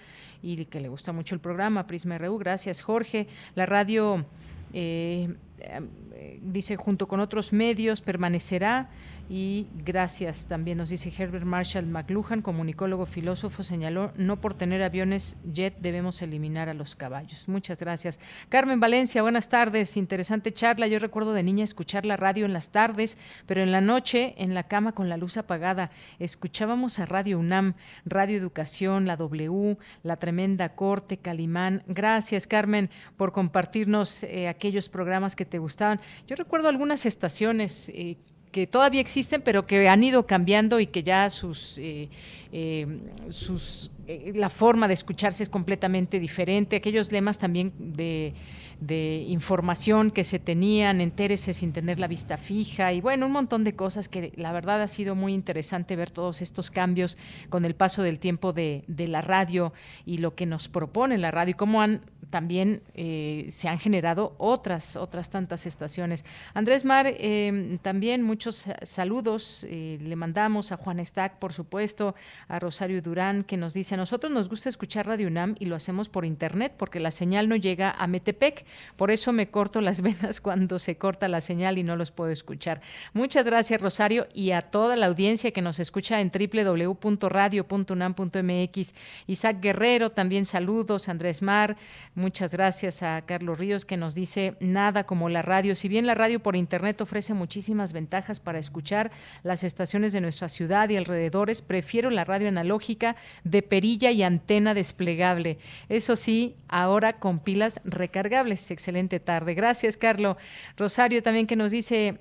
y que le gusta mucho el programa Prisma RU. Gracias, Jorge. La radio... Eh, eh, dice junto con otros medios permanecerá y gracias también nos dice Herbert Marshall McLuhan, comunicólogo filósofo, señaló, no por tener aviones jet debemos eliminar a los caballos. Muchas gracias. Carmen Valencia, buenas tardes, interesante charla. Yo recuerdo de niña escuchar la radio en las tardes, pero en la noche en la cama con la luz apagada escuchábamos a Radio UNAM, Radio Educación, la W, la Tremenda Corte, Calimán. Gracias, Carmen, por compartirnos eh, aquellos programas que te gustaban. Yo recuerdo algunas estaciones eh, que todavía existen, pero que han ido cambiando y que ya sus, eh, eh, sus la forma de escucharse es completamente diferente. Aquellos lemas también de, de información que se tenían, entérese sin tener la vista fija y bueno, un montón de cosas que la verdad ha sido muy interesante ver todos estos cambios con el paso del tiempo de, de la radio y lo que nos propone la radio y cómo han también eh, se han generado otras, otras tantas estaciones. Andrés Mar, eh, también muchos saludos eh, le mandamos a Juan Stack, por supuesto, a Rosario Durán, que nos dice, a nosotros nos gusta escuchar Radio UNAM y lo hacemos por internet porque la señal no llega a Metepec, por eso me corto las venas cuando se corta la señal y no los puedo escuchar. Muchas gracias, Rosario, y a toda la audiencia que nos escucha en www.radio.unam.mx. Isaac Guerrero, también saludos, Andrés Mar, Muchas gracias a Carlos Ríos que nos dice nada como la radio. Si bien la radio por internet ofrece muchísimas ventajas para escuchar las estaciones de nuestra ciudad y alrededores, prefiero la radio analógica de perilla y antena desplegable. Eso sí, ahora con pilas recargables. Excelente tarde. Gracias, Carlos. Rosario también que nos dice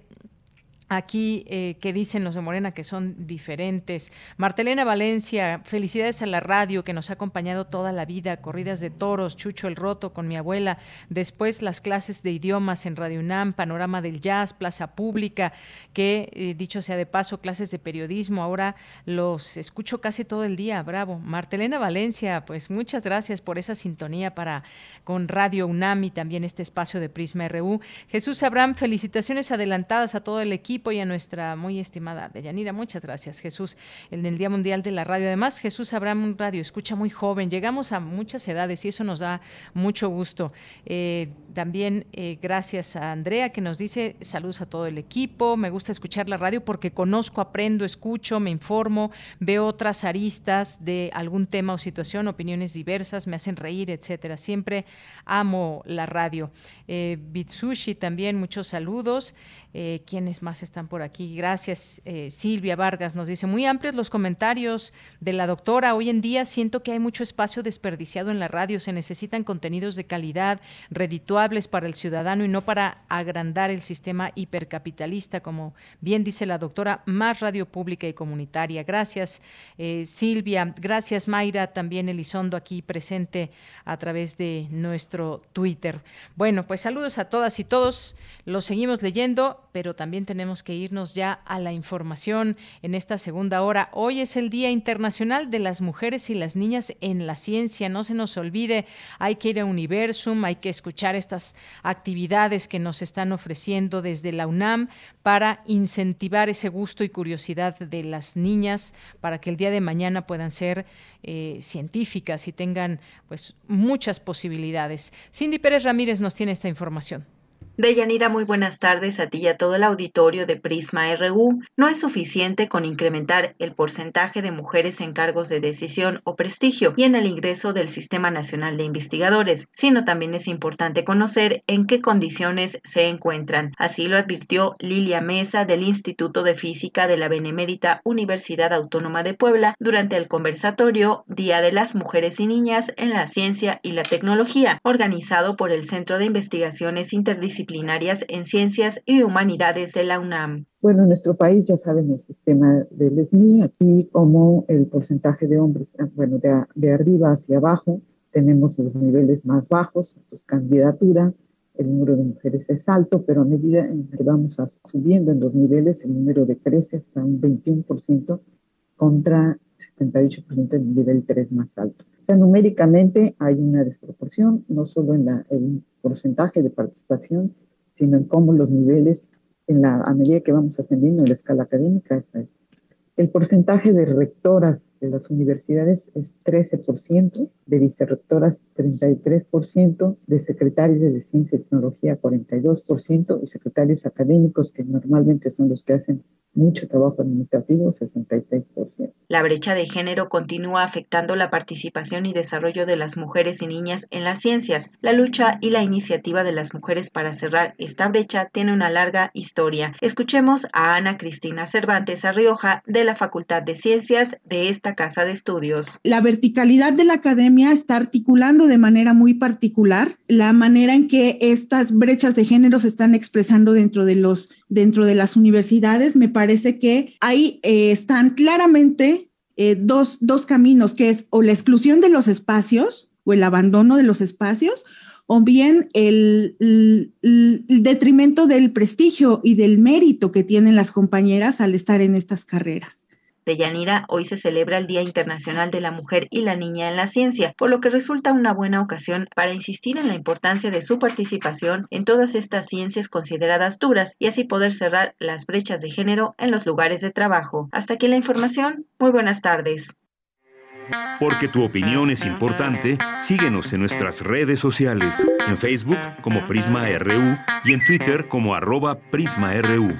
aquí eh, que dicen los de Morena que son diferentes. Martelena Valencia, felicidades a la radio que nos ha acompañado toda la vida, corridas de toros, Chucho el Roto con mi abuela, después las clases de idiomas en Radio UNAM, Panorama del Jazz, Plaza Pública, que eh, dicho sea de paso, clases de periodismo, ahora los escucho casi todo el día, bravo. Martelena Valencia, pues muchas gracias por esa sintonía para con Radio UNAM y también este espacio de Prisma RU. Jesús Abraham, felicitaciones adelantadas a todo el equipo y a nuestra muy estimada Deyanira. Muchas gracias, Jesús, en el Día Mundial de la Radio. Además, Jesús Abraham, radio escucha muy joven. Llegamos a muchas edades y eso nos da mucho gusto. Eh, también eh, gracias a Andrea que nos dice saludos a todo el equipo. Me gusta escuchar la radio porque conozco, aprendo, escucho, me informo, veo otras aristas de algún tema o situación, opiniones diversas, me hacen reír, etcétera. Siempre amo la radio. Eh, Bitsushi también, muchos saludos. Eh, ¿Quiénes más están por aquí? Gracias. Eh, Silvia Vargas nos dice, muy amplios los comentarios de la doctora. Hoy en día siento que hay mucho espacio desperdiciado en la radio. Se necesitan contenidos de calidad, redituables para el ciudadano y no para agrandar el sistema hipercapitalista, como bien dice la doctora, más radio pública y comunitaria. Gracias, eh, Silvia. Gracias, Mayra, también Elizondo aquí presente a través de nuestro Twitter. Bueno, pues saludos a todas y todos. Los seguimos leyendo pero también tenemos que irnos ya a la información en esta segunda hora. Hoy es el Día Internacional de las Mujeres y las Niñas en la Ciencia. No se nos olvide, hay que ir a Universum, hay que escuchar estas actividades que nos están ofreciendo desde la UNAM para incentivar ese gusto y curiosidad de las niñas para que el día de mañana puedan ser eh, científicas y tengan pues muchas posibilidades. Cindy Pérez Ramírez nos tiene esta información. Deyanira, muy buenas tardes a ti y a todo el auditorio de Prisma RU. No es suficiente con incrementar el porcentaje de mujeres en cargos de decisión o prestigio y en el ingreso del Sistema Nacional de Investigadores, sino también es importante conocer en qué condiciones se encuentran. Así lo advirtió Lilia Mesa del Instituto de Física de la Benemérita Universidad Autónoma de Puebla durante el conversatorio Día de las Mujeres y Niñas en la Ciencia y la Tecnología, organizado por el Centro de Investigaciones Interdisciplinarias en Ciencias y Humanidades de la UNAM. Bueno, en nuestro país ya saben el sistema del SNI, aquí como el porcentaje de hombres, ah, bueno, de, arriba hacia abajo, tenemos los niveles más bajos, entonces candidatura, el número de mujeres es alto, pero a medida que vamos subiendo en los niveles, el número de crece hasta un 21% contra 78% en el nivel 3 más alto. Sea, numéricamente hay una desproporción, no solo en la, el porcentaje de participación, sino en cómo los niveles, en la, a medida que vamos ascendiendo en la escala académica, el porcentaje de rectoras de las universidades es 13%, de vicerrectoras 33%, de secretarios de ciencia y tecnología 42% y secretarios académicos que normalmente son los que hacen mucho trabajo administrativo, 66%. La brecha de género continúa afectando la participación y desarrollo de las mujeres y niñas en las ciencias. La lucha y la iniciativa de las mujeres para cerrar esta brecha tiene una larga historia. Escuchemos a Ana Cristina Cervantes Arrioja de la Facultad de Ciencias de esta casa de estudios. La verticalidad de la academia está articulando de manera muy particular la manera en que estas brechas de género se están expresando dentro de los dentro de las universidades. Me parece que ahí eh, están claramente eh, dos, dos caminos, que es o la exclusión de los espacios o el abandono de los espacios, o bien el, el, detrimento del prestigio y del mérito que tienen las compañeras al estar en estas carreras de Yanira, hoy se celebra el Día Internacional de la Mujer y la Niña en la Ciencia, por lo que resulta una buena ocasión para insistir en la importancia de su participación en todas estas ciencias consideradas duras y así poder cerrar las brechas de género en los lugares de trabajo. Hasta aquí la información. Muy buenas tardes. Porque tu opinión es importante, síguenos en nuestras redes sociales, en Facebook como Prisma RU y en Twitter como arroba PrismaRU.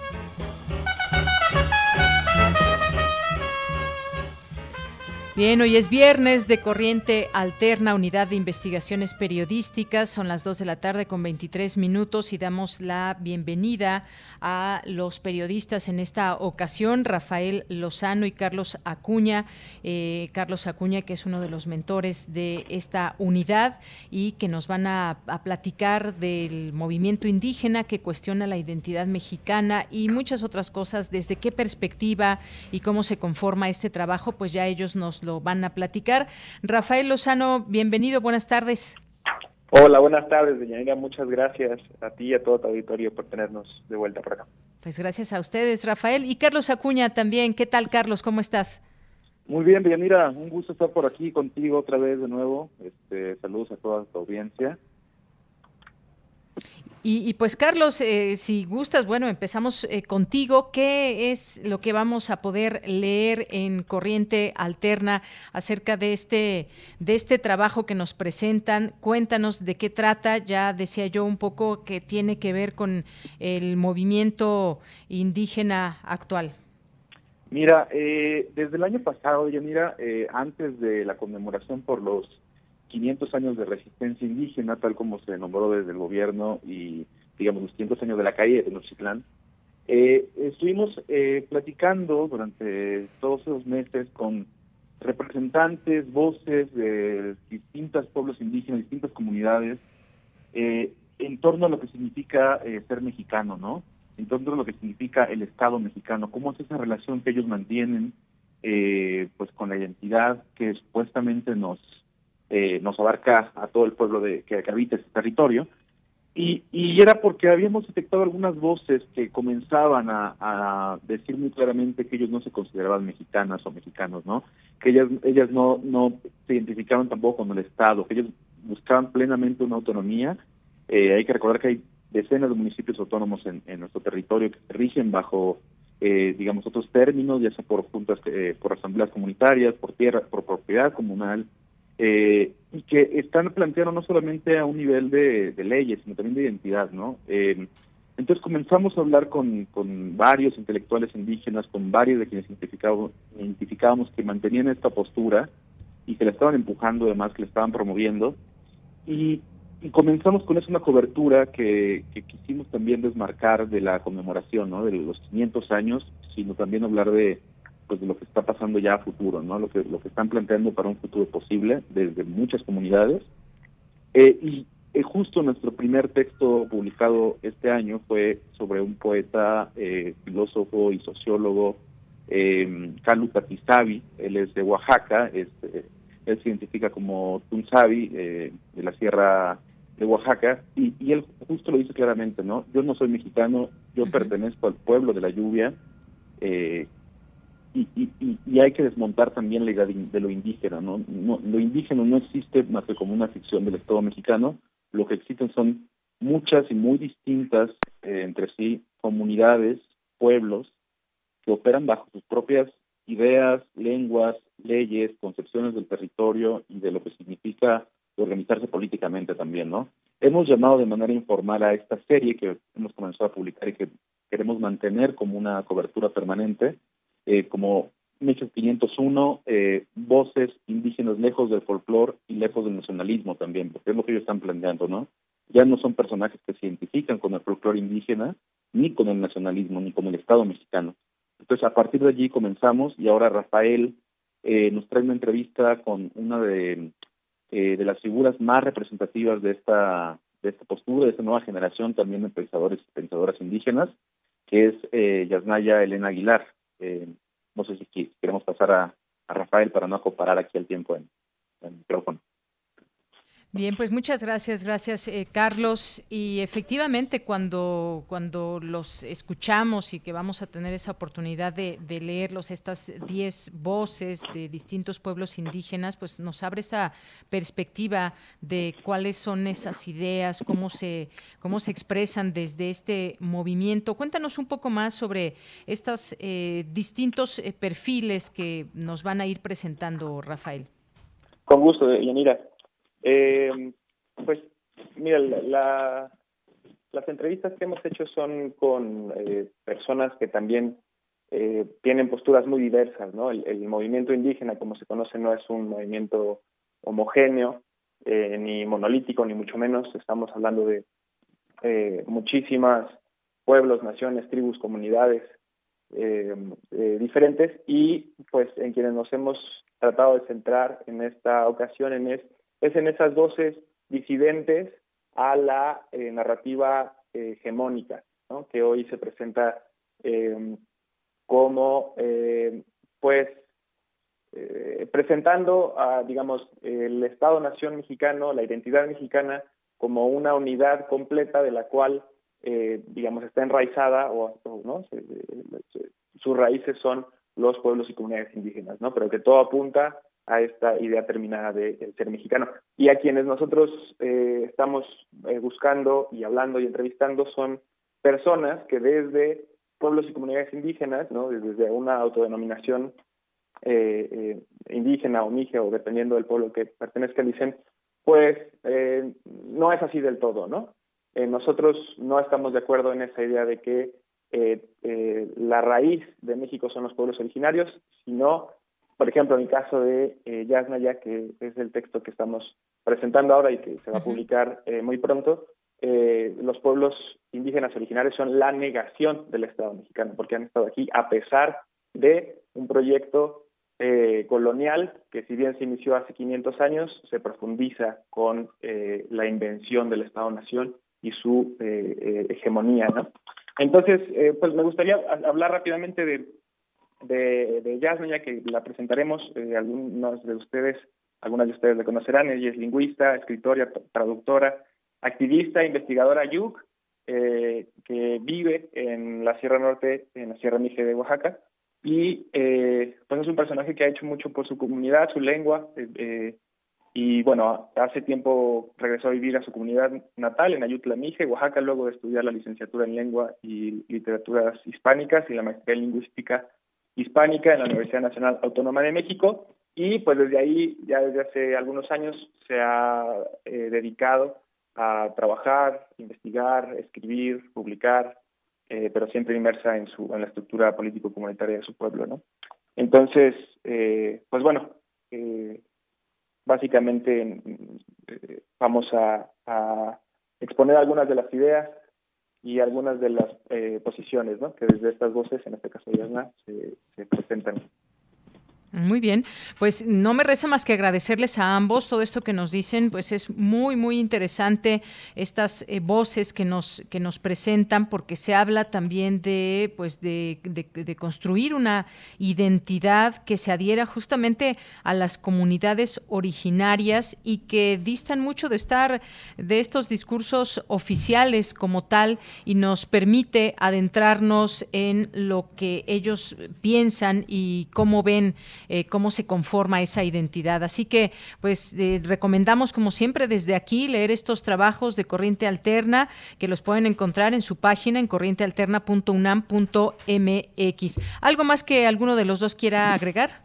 Bien, hoy es viernes de Corriente Alterna, Unidad de Investigaciones Periodísticas. Son las 2 de la tarde con 23 minutos y damos la bienvenida a los periodistas en esta ocasión, Rafael Lozano y Carlos Acuña. Eh, Carlos Acuña, que es uno de los mentores de esta unidad y que nos van a, a platicar del movimiento indígena que cuestiona la identidad mexicana y muchas otras cosas. Desde qué perspectiva y cómo se conforma este trabajo, pues ya ellos nos lo van a platicar. Rafael Lozano, bienvenido, buenas tardes. Hola, buenas tardes, doña Muchas gracias a ti y a todo tu auditorio por tenernos de vuelta por acá. Pues gracias a ustedes, Rafael. Y Carlos Acuña también. ¿Qué tal, Carlos? ¿Cómo estás? Muy bien, Mira, Un gusto estar por aquí contigo otra vez de nuevo. Este, saludos a toda tu audiencia. Y, pues Carlos, eh, si gustas, bueno, empezamos eh, contigo. ¿Qué es lo que vamos a poder leer en Corriente Alterna acerca de este, de este trabajo que nos presentan? Cuéntanos de qué trata. Ya decía yo un poco que tiene que ver con el movimiento indígena actual. Mira, eh, desde el año pasado, mira, antes de la conmemoración por los 500 años de resistencia indígena, tal como se nombró desde el gobierno y, digamos, los 500 años de la calle de Tenochtitlán. Eh, estuvimos eh, platicando durante todos esos meses con representantes, voces de distintos pueblos indígenas, distintas comunidades, eh, en torno a lo que significa eh, ser mexicano, ¿no? En torno a lo que significa el Estado mexicano, cómo es esa relación que ellos mantienen, pues, con la identidad que supuestamente nos eh, nos abarca a todo el pueblo de, que, habita ese territorio. Y, y, era porque habíamos detectado algunas voces que comenzaban a, decir muy claramente que ellos no se consideraban mexicanas o mexicanos, ¿no? Que ellas, ellas no, no se identificaban tampoco con el Estado, que ellos buscaban plenamente una autonomía. Eh, hay que recordar que hay decenas de municipios autónomos en, nuestro territorio que se rigen bajo, eh, digamos, otros términos, ya sea por juntas, por asambleas comunitarias, por tierra, por propiedad comunal, eh, y que están planteando no solamente a un nivel de, leyes, sino también de identidad, ¿no? Eh, entonces comenzamos a hablar con, con varios intelectuales indígenas, con varios de quienes identificábamos, que mantenían esta postura y que la estaban empujando, además que la estaban promoviendo, y, comenzamos con eso una cobertura que, que quisimos también desmarcar de la conmemoración, ¿no? De los 500 años, sino también hablar de pues de lo que está pasando ya a futuro, ¿no? Lo que lo que están planteando para un futuro posible desde muchas comunidades. Eh, y eh, justo nuestro primer texto publicado este año fue sobre un poeta, eh, filósofo y sociólogo eh, Calu Tatizabi, él es de Oaxaca, este, él se identifica como Tunzabi, eh, de la Sierra de Oaxaca, y, y, él justo lo dice claramente, ¿no? Yo no soy mexicano, yo pertenezco al pueblo de la lluvia, eh, y, y, hay que desmontar también la idea de, lo indígena, ¿no? ¿no? Lo indígena no existe más que como una ficción del Estado mexicano, lo que existen son muchas y muy distintas eh, entre sí comunidades, pueblos, que operan bajo sus propias ideas, lenguas, leyes, concepciones del territorio y de lo que significa organizarse políticamente también, ¿no? Hemos llamado de manera informal a esta serie que hemos comenzado a publicar y que queremos mantener como una cobertura permanente, eh, como México 501, eh, voces indígenas lejos del folclore y lejos del nacionalismo también, porque es lo que ellos están planteando, ¿no? Ya no son personajes que se identifican con el folclore indígena, ni con el nacionalismo, ni con el Estado mexicano. Entonces, a partir de allí comenzamos y ahora Rafael eh, nos trae una entrevista con una de, eh, de las figuras más representativas de esta de esta postura, de esta nueva generación también de pensadores y pensadoras indígenas, que es eh, Yasnaya Elena Aguilar. Eh, no sé si queremos pasar a, Rafael para no acoparar aquí el tiempo en el micrófono. Bien, pues muchas gracias, gracias eh, Carlos. Y efectivamente cuando, cuando los escuchamos y que vamos a tener esa oportunidad de, leerlos, estas diez voces de distintos pueblos indígenas, pues nos abre esta perspectiva de cuáles son esas ideas, cómo se, cómo se expresan desde este movimiento. Cuéntanos un poco más sobre estos eh, distintos eh, perfiles que nos van a ir presentando, Rafael. Con gusto, Yanira. Eh, pues mira, la, las entrevistas que hemos hecho son con eh, personas que también eh, tienen posturas muy diversas, ¿no? El, el, movimiento indígena, como se conoce, no es un movimiento homogéneo, eh, ni monolítico, ni mucho menos. Estamos hablando de eh, muchísimas pueblos, naciones, tribus, comunidades eh, diferentes y pues en quienes nos hemos tratado de centrar en esta ocasión en es es en esas voces disidentes a la eh, narrativa eh, hegemónica, que hoy se presenta eh, como, pues, presentando a, digamos, el Estado-Nación mexicano, la identidad mexicana, como una unidad completa de la cual, digamos, está enraizada o, ¿no? sus raíces son los pueblos y comunidades indígenas, ¿no? Pero que todo apunta a esta idea terminada de, ser mexicano. Y a quienes nosotros eh, estamos eh, buscando y hablando y entrevistando son personas que desde pueblos y comunidades indígenas, ¿no? desde una autodenominación eh, eh indígena o mije o dependiendo del pueblo que pertenezcan, dicen, pues eh, no es así del todo, ¿no? nosotros no estamos de acuerdo en esa idea de que la raíz de México son los pueblos originarios, sino por ejemplo, en el caso de eh, Yasnaya, que es el texto que estamos presentando ahora y que se va a publicar eh, muy pronto, eh, los pueblos indígenas originarios son la negación del Estado mexicano, porque han estado aquí a pesar de un proyecto eh, colonial que si bien se inició hace 500 años, se profundiza con eh, la invención del Estado-Nación y su eh, hegemonía. ¿no? Entonces, pues me gustaría hablar rápidamente de de, de ya que la presentaremos, eh, algunos de ustedes, algunas de ustedes la conocerán, ella es lingüista, escritora, traductora, activista, investigadora Yuk, eh, que vive en la Sierra Norte, en la Sierra Mije de Oaxaca, y eh, pues es un personaje que ha hecho mucho por su comunidad, su lengua, eh, eh y bueno, hace tiempo regresó a vivir a su comunidad natal en Ayutla Mije, Oaxaca, luego de estudiar la licenciatura en lengua y literaturas hispánicas y la maestría lingüística hispánica en la Universidad Nacional Autónoma de México y pues desde ahí, ya desde hace algunos años, se ha eh, dedicado a trabajar, investigar, escribir, publicar, eh, pero siempre inmersa en, su, en la estructura político-comunitaria de su pueblo, ¿no? Entonces, eh, pues bueno, eh, básicamente eh, vamos a, a exponer algunas de las ideas y algunas de las eh, posiciones ¿no? que desde estas voces, en este caso Yasna, se, se presentan. Muy bien, pues no me resta más que agradecerles a ambos todo esto que nos dicen, pues es muy muy interesante estas eh, voces que nos que nos presentan porque se habla también de pues de, de, construir una identidad que se adhiera justamente a las comunidades originarias y que distan mucho de estar de estos discursos oficiales como tal y nos permite adentrarnos en lo que ellos piensan y cómo ven eh, cómo se conforma esa identidad. Así que, pues, eh, recomendamos, como siempre, desde aquí leer estos trabajos de Corriente Alterna, que los pueden encontrar en su página en corrientealterna.unam.mx. ¿Algo más que alguno de los dos quiera agregar?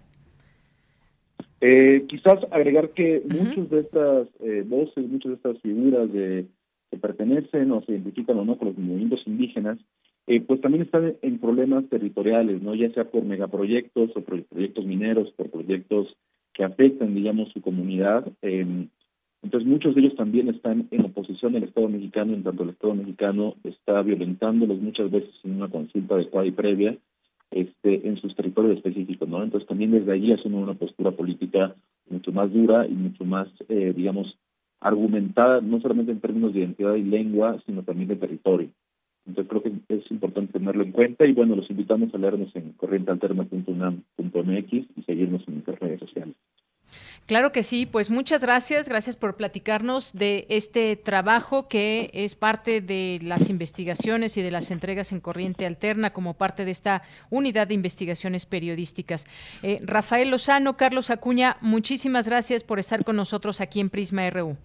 Eh, quizás agregar que muchas de estas voces, muchas de estas figuras de, que pertenecen o se identifican o no con los movimientos indígenas, eh, pues también están en problemas territoriales, ¿no? Ya sea por megaproyectos o por proyectos mineros, por proyectos que afectan, digamos, su comunidad. Eh, entonces, muchos de ellos también están en oposición al Estado mexicano, en tanto el Estado mexicano está violentándolos muchas veces en una consulta adecuada y previa este, en sus territorios específicos, ¿no? Entonces, también desde allí asumen una postura política mucho más dura y mucho más, eh, digamos, argumentada, no solamente en términos de identidad y lengua, sino también de territorio. Entonces creo que es importante tenerlo en cuenta y bueno, los invitamos a leernos en corrientealterna.unam.mx y seguirnos en nuestras redes sociales. Claro que sí, pues muchas gracias, gracias por platicarnos de este trabajo que es parte de las investigaciones y de las entregas en Corriente Alterna como parte de esta unidad de investigaciones periodísticas. Eh, Rafael Lozano, Carlos Acuña, muchísimas gracias por estar con nosotros aquí en Prisma RU.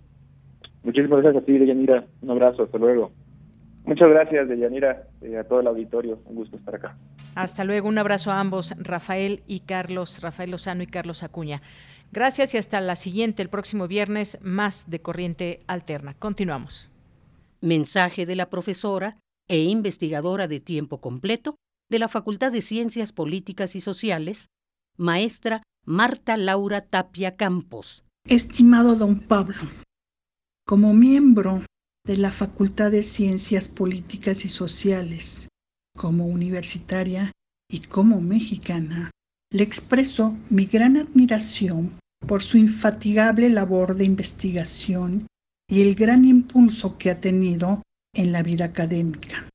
Muchísimas gracias a ti, Deyanira. Un abrazo, hasta luego. Muchas gracias, Deyanira, y a todo el auditorio. Un gusto estar acá. Hasta luego, un abrazo a ambos, Rafael y Carlos, Rafael Lozano y Carlos Acuña. Gracias y hasta la siguiente, el próximo viernes, más de Corriente Alterna. Continuamos. Mensaje de la profesora e investigadora de tiempo completo de la Facultad de Ciencias Políticas y Sociales, maestra Marta Laura Tapia Campos. Estimado don Pablo, como miembro de la Facultad de Ciencias Políticas y Sociales, como universitaria y como mexicana, le expreso mi gran admiración por su infatigable labor de investigación y el gran impulso que ha tenido en la vida académica,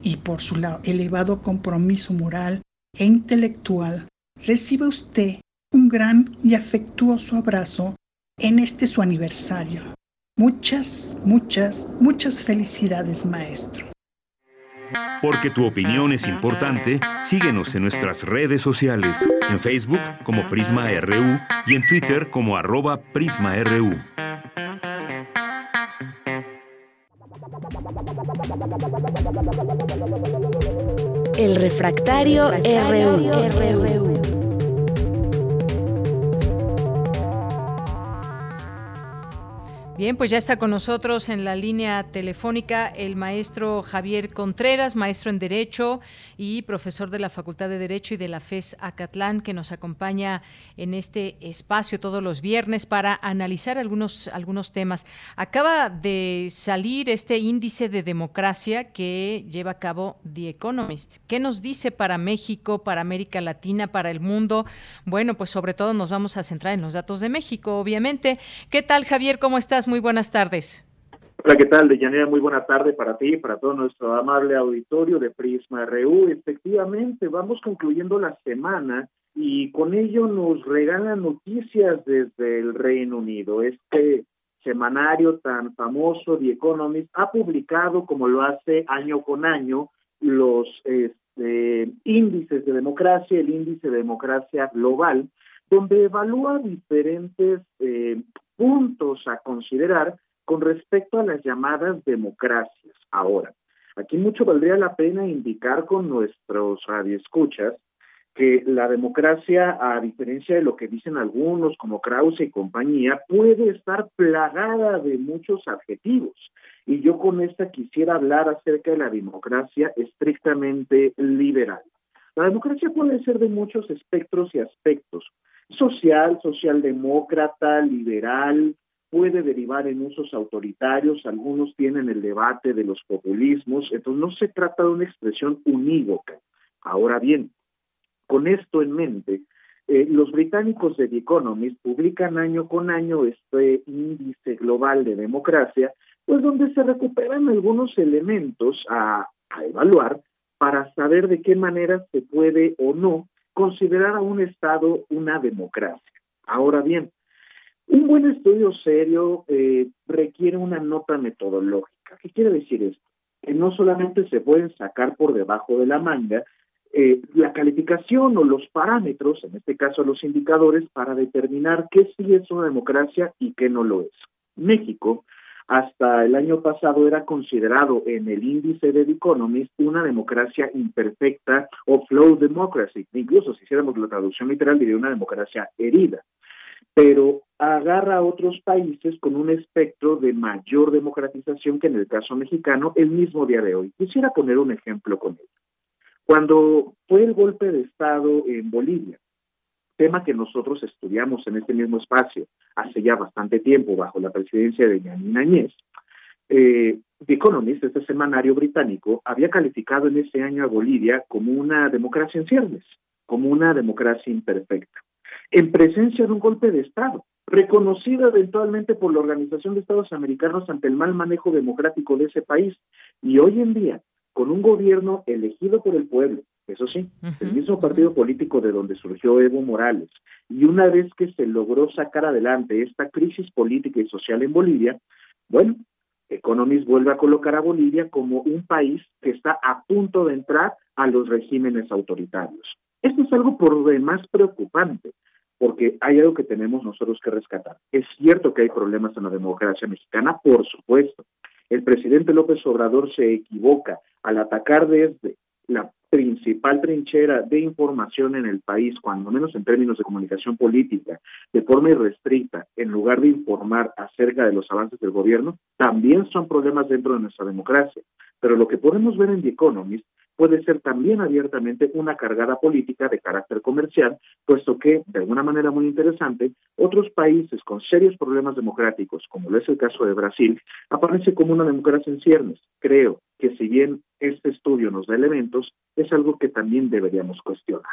y por su elevado compromiso moral e intelectual, recibe usted un gran y afectuoso abrazo en este su aniversario. Muchas, muchas, muchas felicidades, maestro. Porque tu opinión es importante, síguenos en nuestras redes sociales, en Facebook como Prisma RU y en Twitter como arroba PrismaRU. El refractario, RU. Bien, pues ya está con nosotros en la línea telefónica el maestro Javier Contreras, maestro en Derecho y profesor de la Facultad de Derecho y de la FES Acatlán, que nos acompaña en este espacio todos los viernes para analizar algunos, algunos temas. Acaba de salir este índice de democracia que lleva a cabo The Economist. ¿Qué nos dice para México, para América Latina, para el mundo? Bueno, pues sobre todo nos vamos a centrar en los datos de México, obviamente. ¿Qué tal, Javier? ¿Cómo estás? Buenas tardes. Hola, ¿qué tal, Deyanira? Muy buena tarde para ti y para todo nuestro amable auditorio de Prisma RU. Efectivamente, vamos concluyendo la semana y con ello nos regalan noticias desde el Reino Unido. Este semanario tan famoso, The Economist, ha publicado, como lo hace año con año, los este, índices de democracia, el índice de democracia global, donde evalúa diferentes eh, a considerar con respecto a las llamadas democracias. Ahora, aquí mucho valdría la pena indicar con nuestros radioescuchas que la democracia, a diferencia de lo que dicen algunos como Krause y compañía, puede estar plagada de muchos adjetivos. Y yo con esta quisiera hablar acerca de la democracia estrictamente liberal. La democracia puede ser de muchos espectros y aspectos social, socialdemócrata, liberal, puede derivar en usos autoritarios, algunos tienen el debate de los populismos, entonces no se trata de una expresión unívoca. Ahora bien, con esto en mente, Eh, los británicos de The Economist publican año con año este índice global de democracia, pues donde se recuperan algunos elementos a, a evaluar para saber de qué manera se puede o no considerar a un Estado una democracia. Ahora bien, un buen estudio serio eh, requiere una nota metodológica. ¿Qué quiere decir esto? Que no solamente se pueden sacar por debajo de la manga eh, la calificación o los parámetros, en este caso los indicadores, para determinar qué sí es una democracia y qué no lo es. México, hasta el año pasado, era considerado en el índice de The Economist una democracia imperfecta o flow democracy. Incluso si hiciéramos la traducción literal, diría una democracia herida. Pero agarra a otros países con un espectro de mayor democratización que en el caso mexicano el mismo día de hoy. Quisiera poner un ejemplo con ello. Cuando fue el golpe de Estado en Bolivia, tema que nosotros estudiamos en este mismo espacio hace ya bastante tiempo bajo la presidencia de Yanina Añez, eh, The Economist, este semanario británico, había calificado en ese año a Bolivia como una democracia en ciernes, como una democracia imperfecta, en presencia de un golpe de Estado, reconocido eventualmente por la Organización de Estados Americanos ante el mal manejo democrático de ese país. Y hoy en día, con un gobierno elegido por el pueblo, eso sí, el mismo partido político de donde surgió Evo Morales, y una vez que se logró sacar adelante esta crisis política y social en Bolivia, bueno, Economist vuelve a colocar a Bolivia como un país que está a punto de entrar a los regímenes autoritarios. Esto es algo por demás preocupante, porque hay algo que tenemos nosotros que rescatar. Es cierto que hay problemas en la democracia mexicana, por supuesto, el presidente López Obrador se equivoca al atacar desde la principal trinchera de información en el país, cuando menos en términos de comunicación política, de forma irrestricta, en lugar de informar acerca de los avances del gobierno, también son problemas dentro de nuestra democracia. Pero lo que podemos ver en The Economist puede ser también abiertamente una cargada política de carácter comercial, puesto que, de alguna manera muy interesante, otros países con serios problemas democráticos, como lo es el caso de Brasil, aparece como una democracia en ciernes. Creo que si bien este estudio nos da elementos, es algo que también deberíamos cuestionar.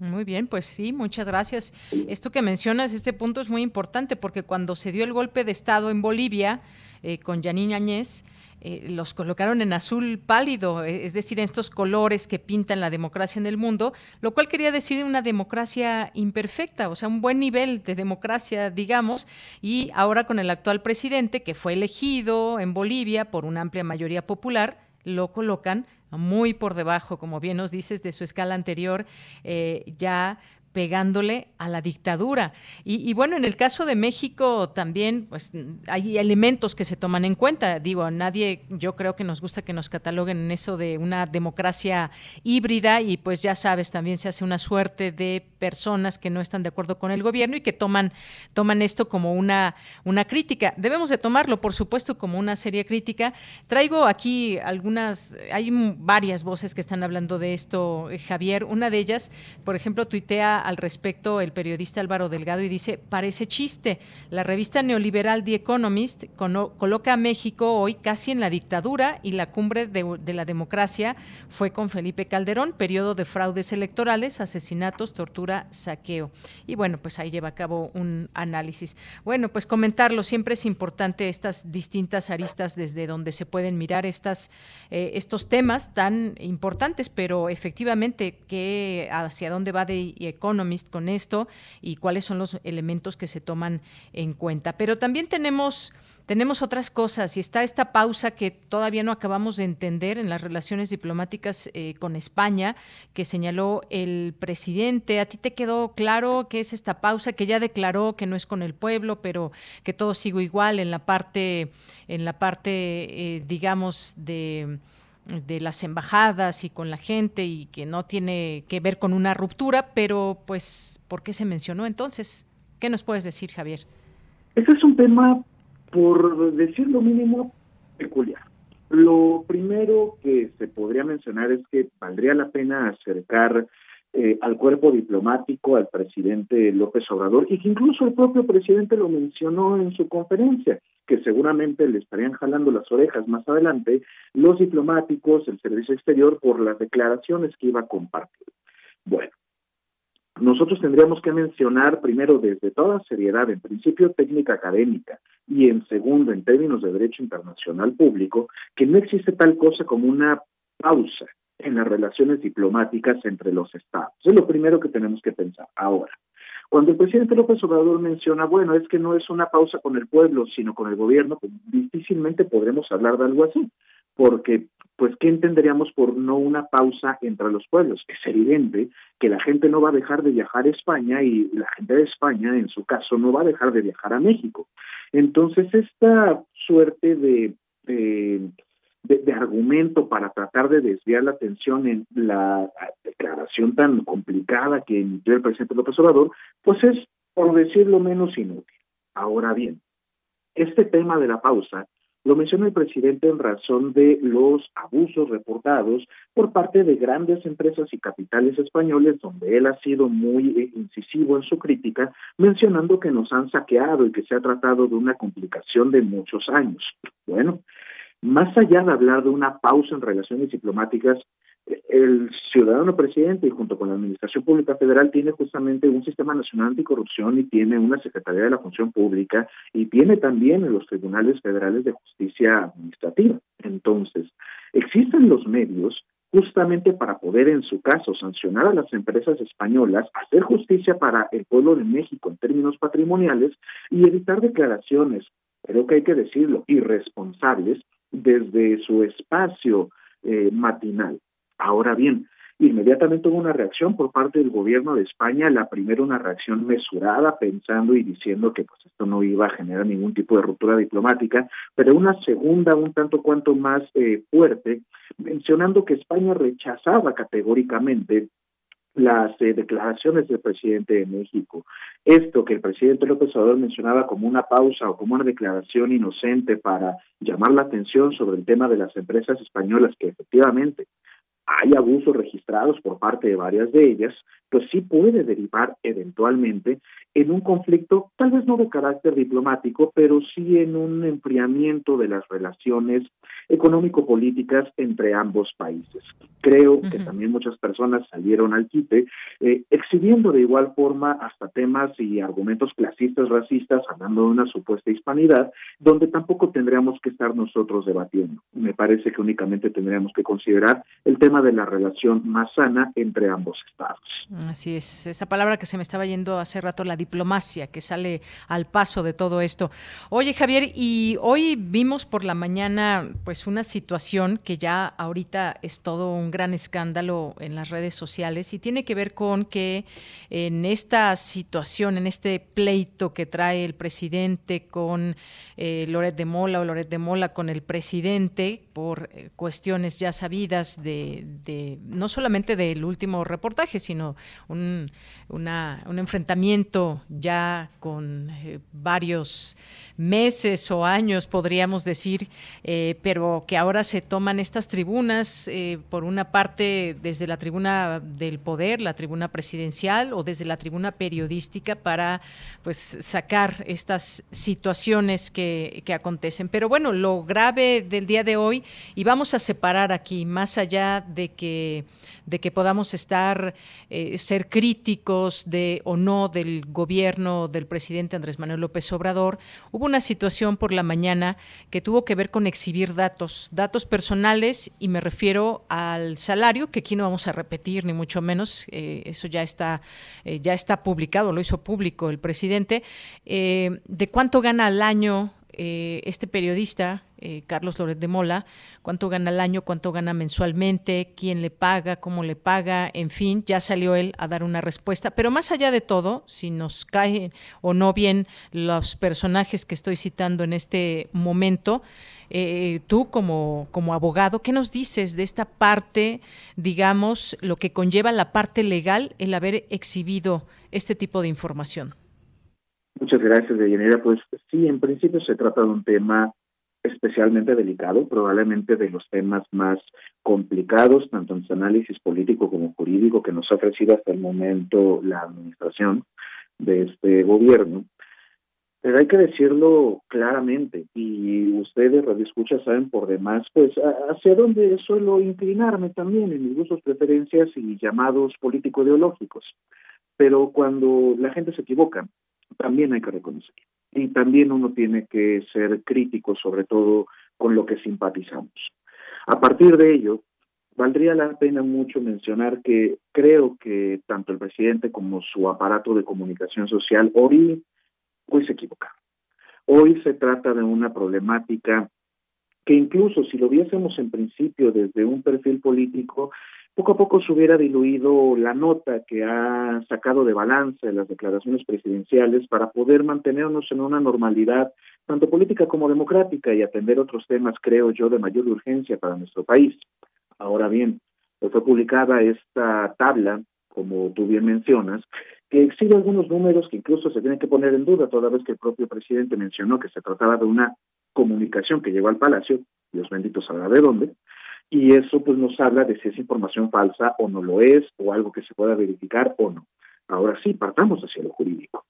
Muy bien, pues sí, muchas gracias. Esto que mencionas, este punto es muy importante porque cuando se dio el golpe de Estado en Bolivia eh, con Janine Añez, eh, los colocaron en azul pálido, eh, es decir, en estos colores que pintan la democracia en el mundo, lo cual quería decir una democracia imperfecta, o sea, un buen nivel de democracia, digamos, y ahora con el actual presidente que fue elegido en Bolivia por una amplia mayoría popular, lo colocan muy por debajo, como bien nos dices, de su escala anterior, eh, ya pegándole a la dictadura. Y, bueno, en el caso de México también, pues hay elementos que se toman en cuenta. Digo, nadie, yo creo que nos gusta que nos cataloguen en eso de una democracia híbrida y pues ya sabes, también se hace una suerte de personas que no están de acuerdo con el gobierno y que toman, toman esto como una, una crítica. Debemos de tomarlo, por supuesto, como una seria crítica. Traigo aquí algunas, hay varias voces que están hablando de esto, eh, Javier. Una de ellas, por ejemplo, tuitea al respecto el periodista Álvaro Delgado y dice, parece chiste, la revista neoliberal The Economist coloca a México hoy casi en la dictadura y la cumbre de, la democracia fue con Felipe Calderón, periodo de fraudes electorales, asesinatos, tortura, saqueo. Y bueno, pues ahí lleva a cabo un análisis. Bueno, pues comentarlo, siempre es importante estas distintas aristas desde donde se pueden mirar estas, eh, estos temas tan importantes, pero efectivamente, que hacia dónde va de Economist con esto y cuáles son los elementos que se toman en cuenta. Pero también tenemos tenemos otras cosas y está esta pausa que todavía no acabamos de entender en las relaciones diplomáticas eh, con España, que señaló el presidente. ¿A ti te quedó claro qué es esta pausa que ya declaró que no es con el pueblo, pero que todo sigue igual en la parte, en la parte, eh, digamos, de de las embajadas y con la gente y que no tiene que ver con una ruptura, pero pues, ¿por qué se mencionó entonces? ¿Qué nos puedes decir, Javier? Ese es un tema, por decir lo mínimo, peculiar. Lo primero que se podría mencionar es que valdría la pena acercar eh, al cuerpo diplomático, al presidente López Obrador, y que incluso el propio presidente lo mencionó en su conferencia, que seguramente le estarían jalando las orejas más adelante los diplomáticos, el servicio exterior, por las declaraciones que iba a compartir. Bueno, nosotros tendríamos que mencionar primero desde toda seriedad, en principio técnica académica y en segundo en términos de derecho internacional público, que no existe tal cosa como una pausa en las relaciones diplomáticas entre los estados. Es lo primero que tenemos que pensar. Ahora, cuando el presidente López Obrador menciona, bueno, es que no es una pausa con el pueblo, sino con el gobierno, pues difícilmente podremos hablar de algo así, porque pues ¿qué entenderíamos por no una pausa entre los pueblos? Es evidente que la gente no va a dejar de viajar a España y la gente de España, en su caso, no va a dejar de viajar a México. Entonces, esta suerte de, de argumento para tratar de desviar la atención en la declaración tan complicada que emitió el presidente López Obrador, pues es, por decirlo menos, inútil. Ahora bien, este tema de la pausa lo menciona el presidente en razón de los abusos reportados por parte de grandes empresas y capitales españoles, donde él ha sido muy eh, incisivo en su crítica, mencionando que nos han saqueado y que se ha tratado de una complicación de muchos años. Bueno, más allá de hablar de una pausa en relaciones diplomáticas, el ciudadano presidente y junto con la Administración Pública Federal tiene justamente un sistema nacional anticorrupción y tiene una Secretaría de la Función Pública y tiene también los tribunales federales de justicia administrativa. Entonces, existen los medios justamente para poder, en su caso, sancionar a las empresas españolas, hacer justicia para el pueblo de México en términos patrimoniales y evitar declaraciones, creo que hay que decirlo, irresponsables desde su espacio eh, matinal. Ahora bien, inmediatamente hubo una reacción por parte del gobierno de España, la primera una reacción mesurada, pensando y diciendo que pues esto no iba a generar ningún tipo de ruptura diplomática, pero una segunda un tanto cuanto más eh, fuerte, mencionando que España rechazaba categóricamente las eh, declaraciones del presidente de México. Esto que el presidente López Obrador mencionaba como una pausa o como una declaración inocente para llamar la atención sobre el tema de las empresas españolas que efectivamente hay abusos registrados por parte de varias de ellas, pues sí puede derivar eventualmente en un conflicto, tal vez no de carácter diplomático, pero sí en un enfriamiento de las relaciones económico-políticas entre ambos países. Creo que también muchas personas salieron al quite, eh, exhibiendo de igual forma hasta temas y argumentos clasistas, racistas, hablando de una supuesta hispanidad, donde tampoco tendríamos que estar nosotros debatiendo. Me parece que únicamente tendríamos que considerar el tema de la relación más sana entre ambos estados. Así es, esa palabra que se me estaba yendo hace rato, la diplomacia, que sale al paso de todo esto. Oye, Javier, y hoy vimos por la mañana pues una situación que ya ahorita es todo un gran escándalo en las redes sociales y tiene que ver con que en esta situación, en este pleito que trae el presidente con eh, Loret de Mola o Loret de Mola con el presidente por eh, cuestiones ya sabidas de, de, no solamente del último reportaje, sino un, un enfrentamiento ya con eh, varios meses o años, podríamos decir, eh, pero que ahora se toman estas tribunas, eh, por una parte desde la tribuna del poder, la tribuna presidencial, o desde la tribuna periodística para pues sacar estas situaciones que, que acontecen. Pero bueno, lo grave del día de hoy, y vamos a separar aquí, más allá de que de que podamos estar, eh, ser críticos de o no del gobierno del presidente Andrés Manuel López Obrador, hubo una situación por la mañana que tuvo que ver con exhibir datos, datos personales, y me refiero al salario, que aquí no vamos a repetir, ni mucho menos, eh, eso ya está, eh, ya está publicado, lo hizo público el presidente, de cuánto gana al año este periodista, eh, Carlos Loret de Mola, cuánto gana al año, cuánto gana mensualmente, quién le paga, cómo le paga, en fin, ya salió él a dar una respuesta. Pero más allá de todo, si nos caen o no bien los personajes que estoy citando en este momento, eh, tú como, como abogado, ¿qué nos dices de esta parte, digamos, lo que conlleva la parte legal el haber exhibido este tipo de información? Muchas gracias, Deyanira. Pues sí, en principio se trata de un tema especialmente delicado, probablemente de los temas más complicados, tanto en su análisis político como jurídico, que nos ha ofrecido hasta el momento la administración de este gobierno. Pero hay que decirlo claramente, y ustedes, Radio Escucha, saben por demás, pues hacia dónde suelo inclinarme también en mis gustos, preferencias y llamados político-ideológicos. pero cuando la gente se equivoca, también hay que reconocerlo. Y también uno tiene que ser crítico, sobre todo con lo que simpatizamos. A partir de ello, valdría la pena mucho mencionar que creo que tanto el presidente como su aparato de comunicación social hoy se equivocaron. Hoy se trata de una problemática que incluso si lo viésemos en principio desde un perfil político, poco a poco se hubiera diluido la nota que ha sacado de balance las declaraciones presidenciales para poder mantenernos en una normalidad tanto política como democrática y atender otros temas, creo yo, de mayor urgencia para nuestro país. Ahora bien, fue publicada esta tabla, como tú bien mencionas, que exhibe algunos números que incluso se tienen que poner en duda, toda vez que el propio presidente mencionó que se trataba de una comunicación que llegó al Palacio, Dios bendito sabrá de dónde, y eso pues nos habla de si es información falsa o no lo es, o algo que se pueda verificar o no. Ahora sí, partamos hacia lo jurídico.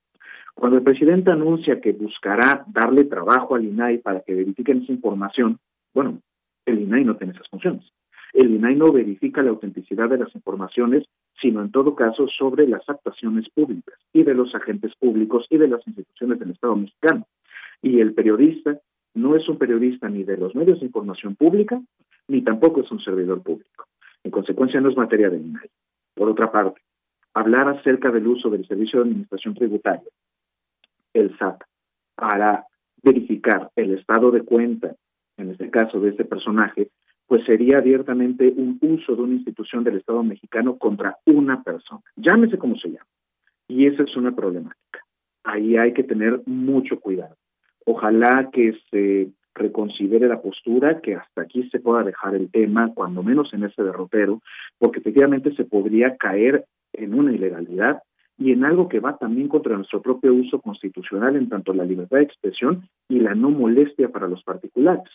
Cuando el presidente anuncia que buscará darle trabajo al INAI para que verifiquen esa información, bueno, el INAI no tiene esas funciones. El INAI no verifica la autenticidad de las informaciones, sino en todo caso sobre las actuaciones públicas y de los agentes públicos y de las instituciones del Estado mexicano. Y el periodista no es un periodista ni de los medios de información pública, ni tampoco es un servidor público. En consecuencia, no es materia de INAI. Por otra parte, hablar acerca del uso del Servicio de Administración Tributaria, el SAT, para verificar el estado de cuenta, en este caso de este personaje, pues sería abiertamente un uso de una institución del Estado mexicano contra una persona, llámese como se llama. Y esa es una problemática. Ahí hay que tener mucho cuidado. Ojalá que se reconsidere la postura, que hasta aquí se pueda dejar el tema, cuando menos en ese derrotero, porque efectivamente se podría caer en una ilegalidad y en algo que va también contra nuestro propio uso constitucional en tanto la libertad de expresión y la no molestia para los particulares.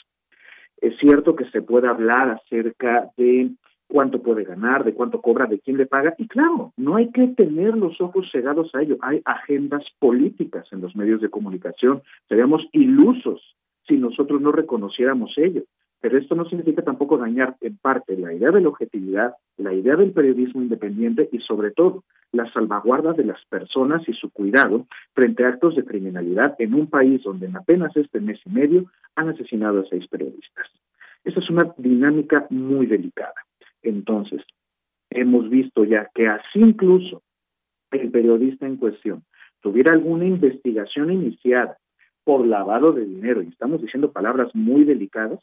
Es cierto que se puede hablar acerca de cuánto puede ganar, de cuánto cobra, de quién le paga. Y claro, no hay que tener los ojos cegados a ello. Hay agendas políticas en los medios de comunicación. Seríamos ilusos si nosotros no reconociéramos ello. Pero esto no significa tampoco dañar en parte la idea de la objetividad, la idea del periodismo independiente y sobre todo la salvaguarda de las personas y su cuidado frente a actos de criminalidad en un país donde en apenas este mes y medio han asesinado a seis periodistas. Esa es una dinámica muy delicada. Entonces, hemos visto ya que así incluso el periodista en cuestión tuviera alguna investigación iniciada por lavado de dinero, y estamos diciendo palabras muy delicadas,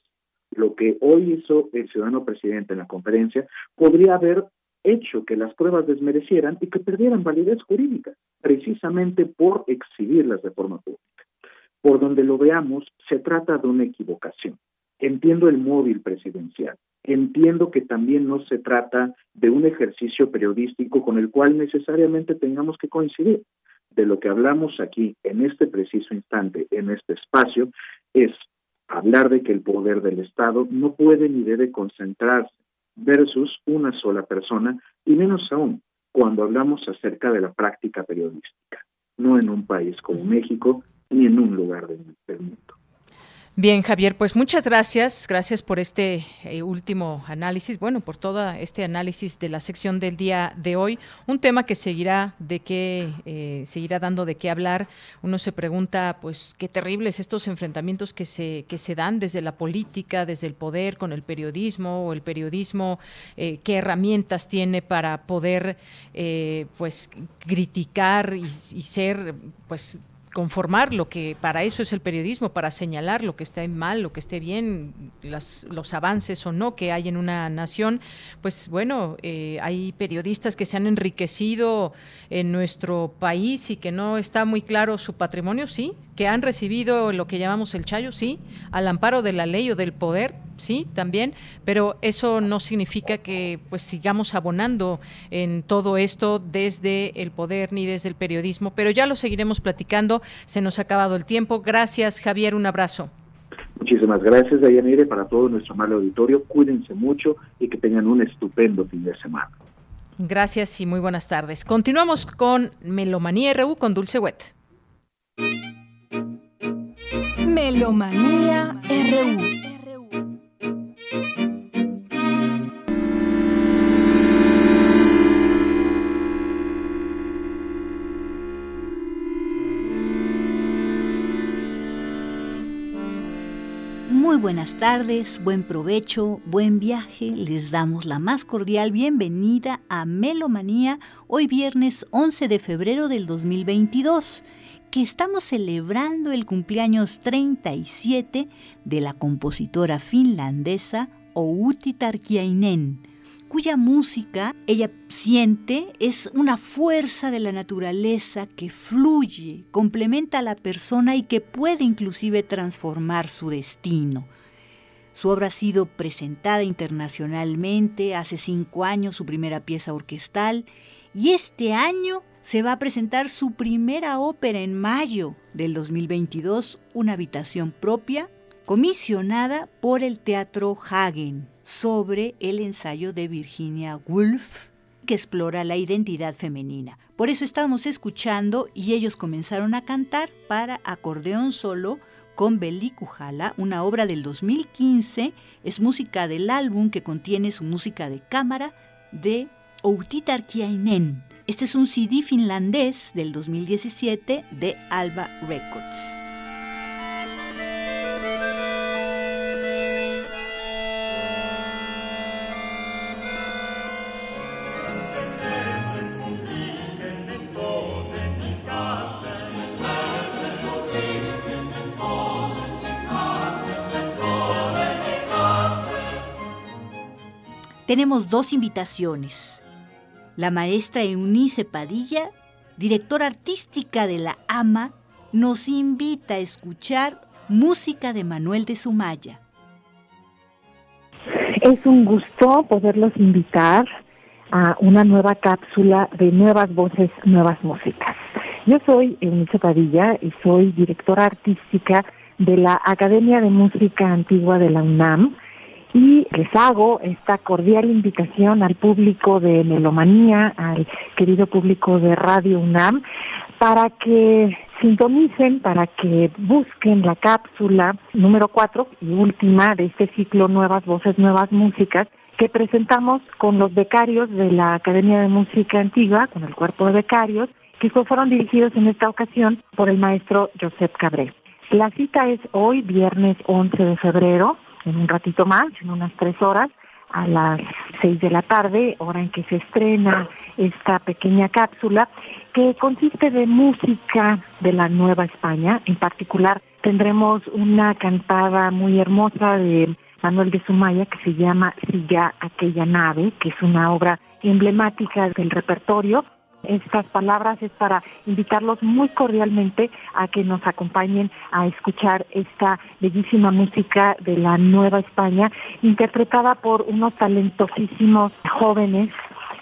lo que hoy hizo el ciudadano presidente en la conferencia podría haber hecho que las pruebas desmerecieran y que perdieran validez jurídica, precisamente por exhibirlas de forma pública. Por donde lo veamos, se trata de una equivocación. Entiendo el móvil presidencial, entiendo que también no se trata de un ejercicio periodístico con el cual necesariamente tengamos que coincidir. De lo que hablamos aquí, en este preciso instante, en este espacio, es hablar de que el poder del Estado no puede ni debe concentrarse versus una sola persona, y menos aún cuando hablamos acerca de la práctica periodística, no en un país como México ni en un lugar del mundo. Bien, Javier, pues muchas gracias. Gracias por este eh, último análisis, bueno, por todo este análisis de la sección del día de hoy. Un tema que seguirá de qué, eh, seguirá dando de qué hablar. Uno se pregunta, pues, qué terribles estos enfrentamientos que se, que se dan desde la política, desde el poder, con el periodismo, o el periodismo, eh, qué herramientas tiene para poder, pues, criticar y, y ser, pues, conformar lo que para eso es el periodismo, para señalar lo que esté mal, lo que esté bien, los avances o no que hay en una nación, pues bueno, eh, hay periodistas que se han enriquecido en nuestro país y que no está muy claro su patrimonio, sí, que han recibido lo que llamamos el chayo, sí, al amparo de la ley o del poder, sí, también, pero eso no significa que pues sigamos abonando en todo esto desde el poder ni desde el periodismo, pero ya lo seguiremos platicando, se nos ha acabado el tiempo. Gracias, Javier, un abrazo. Muchísimas gracias, Dayanire, para todo nuestro amable auditorio. Cuídense mucho y que tengan un estupendo fin de semana. Gracias y muy buenas tardes. Continuamos con Melomanía RU con Dulce Wet. Melomanía RU. Muy buenas tardes, buen provecho, buen viaje. Les damos la más cordial bienvenida a Melomanía hoy viernes 11 de febrero del 2022, que estamos celebrando el cumpleaños 37 de la compositora finlandesa Outi Tarkiainen cuya música ella siente es una fuerza de la naturaleza que fluye, complementa a la persona y que puede inclusive transformar su destino. Su obra ha sido presentada internacionalmente, hace cinco años su primera pieza orquestal y este año se va a presentar su primera ópera en mayo del 2022, Una habitación propia, comisionada por el Teatro Hagen sobre el ensayo de Virginia Woolf que explora la identidad femenina. Por eso estamos escuchando y ellos comenzaron a cantar para acordeón solo con Belikujala, una obra del 2015, es música del álbum que contiene su música de cámara de Outi Tarkiainen. Este es un CD finlandés del 2017 de Alba Records. Tenemos dos invitaciones. La maestra Eunice Padilla, directora artística de la AMA, nos invita a escuchar música de Manuel de Sumaya. Es un gusto poderlos invitar a una nueva cápsula de nuevas voces, nuevas músicas. Yo soy Eunice Padilla y soy directora artística de la Academia de Música Antigua de la UNAM y les hago esta cordial invitación al público de Melomanía, al querido público de Radio UNAM, para que sintonicen, para que busquen la cápsula número 4 y última de este ciclo Nuevas Voces, Nuevas Músicas, que presentamos con los becarios de la Academia de Música Antigua, con el cuerpo de becarios, que fueron dirigidos en esta ocasión por el maestro Josep Cabré. La cita es hoy, viernes 11 de febrero, en un ratito más, en unas tres horas, a las seis de la tarde, hora en que se estrena esta pequeña cápsula, que consiste de música de la Nueva España. En particular, tendremos una cantada muy hermosa de Manuel de Sumaya que se llama Silla aquella nave, que es una obra emblemática del repertorio estas palabras es para invitarlos muy cordialmente a que nos acompañen a escuchar esta bellísima música de la Nueva España, interpretada por unos talentosísimos jóvenes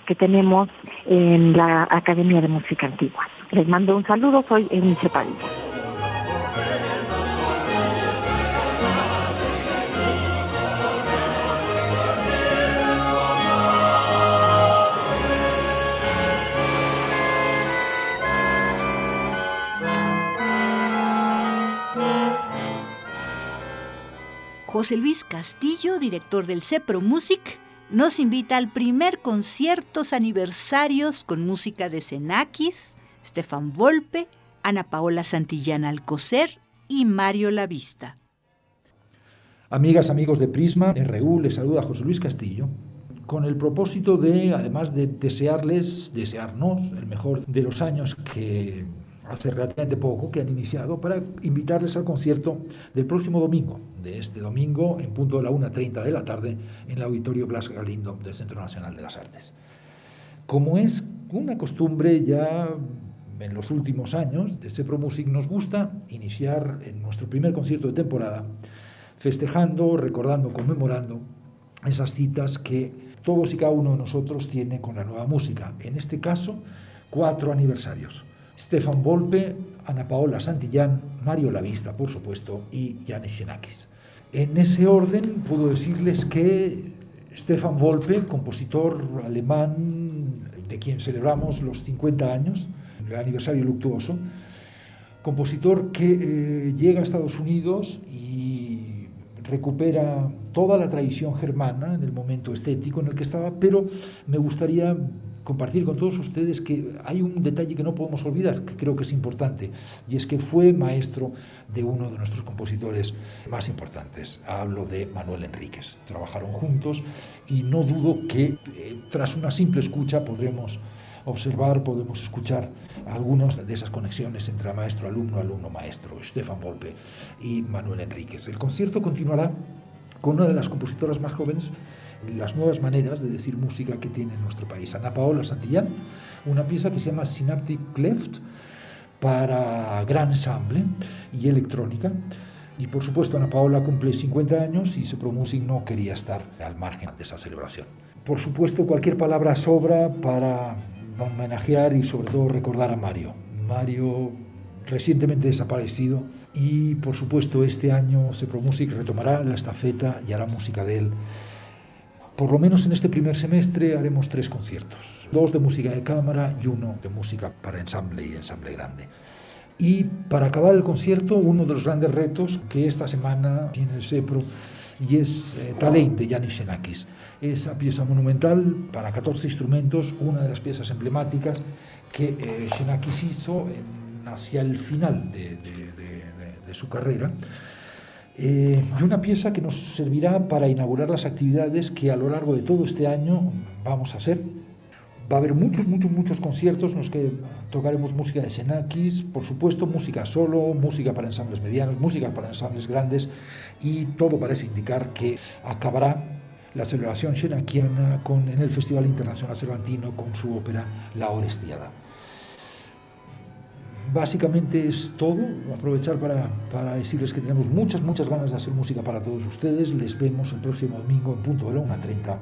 que tenemos en la Academia de Música Antigua. Les mando un saludo, soy Enice Padilla. José Luis Castillo, director del CEPRO Music, nos invita al primer conciertos aniversarios con música de Senakis, Stefan Volpe, Ana Paola Santillana Alcocer y Mario Lavista. Amigas, amigos de Prisma, RU les saluda José Luis Castillo con el propósito de, además de desearles, desearnos el mejor de los años que hace relativamente poco que han iniciado para invitarles al concierto del próximo domingo, de este domingo en punto de la 1.30 de la tarde en el Auditorio Blas Galindo del Centro Nacional de las Artes. Como es una costumbre ya en los últimos años de Sepro Music, nos gusta iniciar en nuestro primer concierto de temporada festejando, recordando, conmemorando esas citas que todos y cada uno de nosotros tiene con la nueva música. En este caso, cuatro aniversarios. Stefan Volpe, Ana Paola Santillán, Mario Lavista, por supuesto, y Janis Xenakis. En ese orden puedo decirles que Stefan Volpe, compositor alemán de quien celebramos los 50 años, el aniversario luctuoso, compositor que eh, llega a Estados Unidos y recupera toda la tradición germana en el momento estético en el que estaba, pero me gustaría compartir con todos ustedes que hay un detalle que no podemos olvidar, que creo que es importante, y es que fue maestro de uno de nuestros compositores más importantes. Hablo de Manuel Enríquez. Trabajaron juntos y no dudo que eh, tras una simple escucha podremos observar, podemos escuchar algunas de esas conexiones entre maestro, alumno, alumno, maestro, Stefan Volpe y Manuel Enríquez. El concierto continuará con una de las compositoras más jóvenes las nuevas maneras de decir música que tiene nuestro país. Ana Paola Santillán, una pieza que se llama Synaptic Cleft para gran ensamble y electrónica. Y por supuesto Ana Paola cumple 50 años y Music no quería estar al margen de esa celebración. Por supuesto cualquier palabra sobra para homenajear y sobre todo recordar a Mario. Mario recientemente desaparecido y por supuesto este año Music retomará la estafeta y hará música de él por lo menos en este primer semestre haremos tres conciertos, dos de música de cámara y uno de música para ensamble y ensamble grande. Y para acabar el concierto, uno de los grandes retos que esta semana tiene el SEPRO y es eh, de Yanis Xenakis. Esa pieza monumental para 14 instrumentos, una de las piezas emblemáticas que eh, Xenakis hizo hacia el final de su carrera eh, y una pieza que nos servirá para inaugurar las actividades que a lo largo de todo este año vamos a hacer. Va a haber muchos, muchos, muchos conciertos en los que tocaremos música de Xenakis, por supuesto música solo, música para ensambles medianos, música para ensambles grandes y todo parece indicar que acabará la celebración xenakiana con, en el Festival Internacional Cervantino con su ópera La Orestiada. Básicamente es todo. Aprovechar para, para, decirles que tenemos muchas, muchas ganas de hacer música para todos ustedes. Les vemos el próximo domingo en punto de la 1.30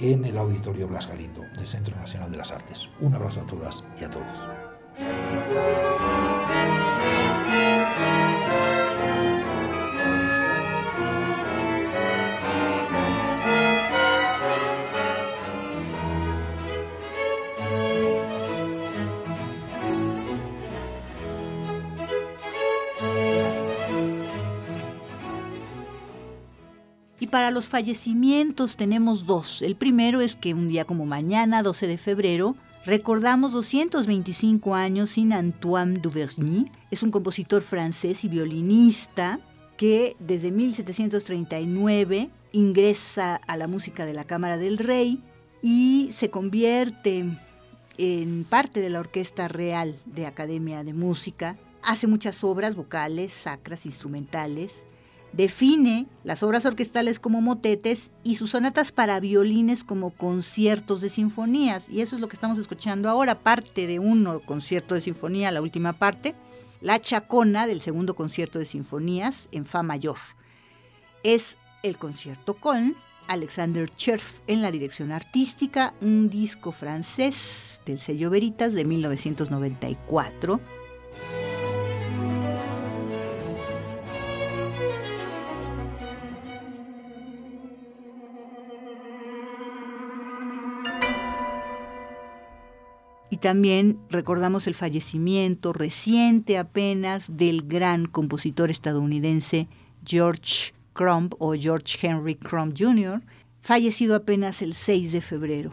en el Auditorio Blas Galindo del Centro Nacional de las Artes. Un abrazo a todas y a todos. Los fallecimientos tenemos dos. El primero es que un día como mañana, 12 de febrero, recordamos 225 años sin Antoine Duverny. Es un compositor francés y violinista que desde 1739 ingresa a la música de la Cámara del Rey y se convierte en parte de la Orquesta Real de Academia de Música. Hace muchas obras vocales, sacras, instrumentales Define las obras orquestales como motetes y sus sonatas para violines como conciertos de sinfonías. Y eso es lo que estamos escuchando ahora, parte de uno concierto de sinfonía, la última parte, la chacona del segundo concierto de sinfonías en Fa mayor. Es el concierto con Alexander Cherf en la dirección artística, un disco francés del sello Veritas de 1994 también recordamos el fallecimiento reciente apenas del gran compositor estadounidense George Crumb o George Henry Crumb Jr., fallecido apenas el 6 de febrero.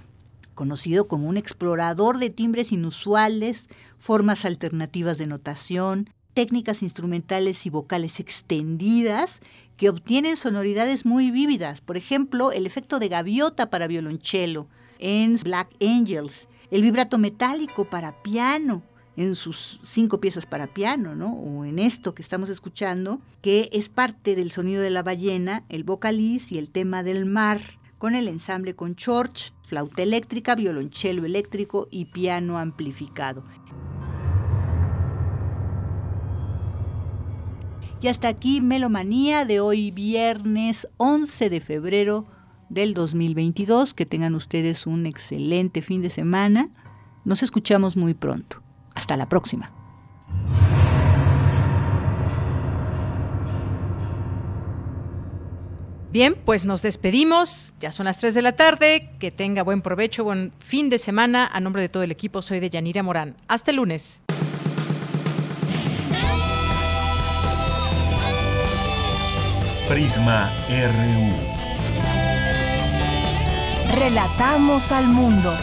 Conocido como un explorador de timbres inusuales, formas alternativas de notación, técnicas instrumentales y vocales extendidas que obtienen sonoridades muy vívidas. Por ejemplo, el efecto de gaviota para violonchelo en Black Angels el vibrato metálico para piano en sus cinco piezas para piano, ¿no? O en esto que estamos escuchando, que es parte del sonido de la ballena, el vocaliz y el tema del mar, con el ensamble con chorch, flauta eléctrica, violonchelo eléctrico y piano amplificado. Y hasta aquí Melomanía de hoy viernes 11 de febrero del 2022. Que tengan ustedes un excelente fin de semana. Nos escuchamos muy pronto. Hasta la próxima. Bien, pues nos despedimos. Ya son las 3 de la tarde. Que tenga buen provecho, buen fin de semana. A nombre de todo el equipo, soy de Yanira Morán. Hasta el lunes. Prisma RU. Relatamos al mundo.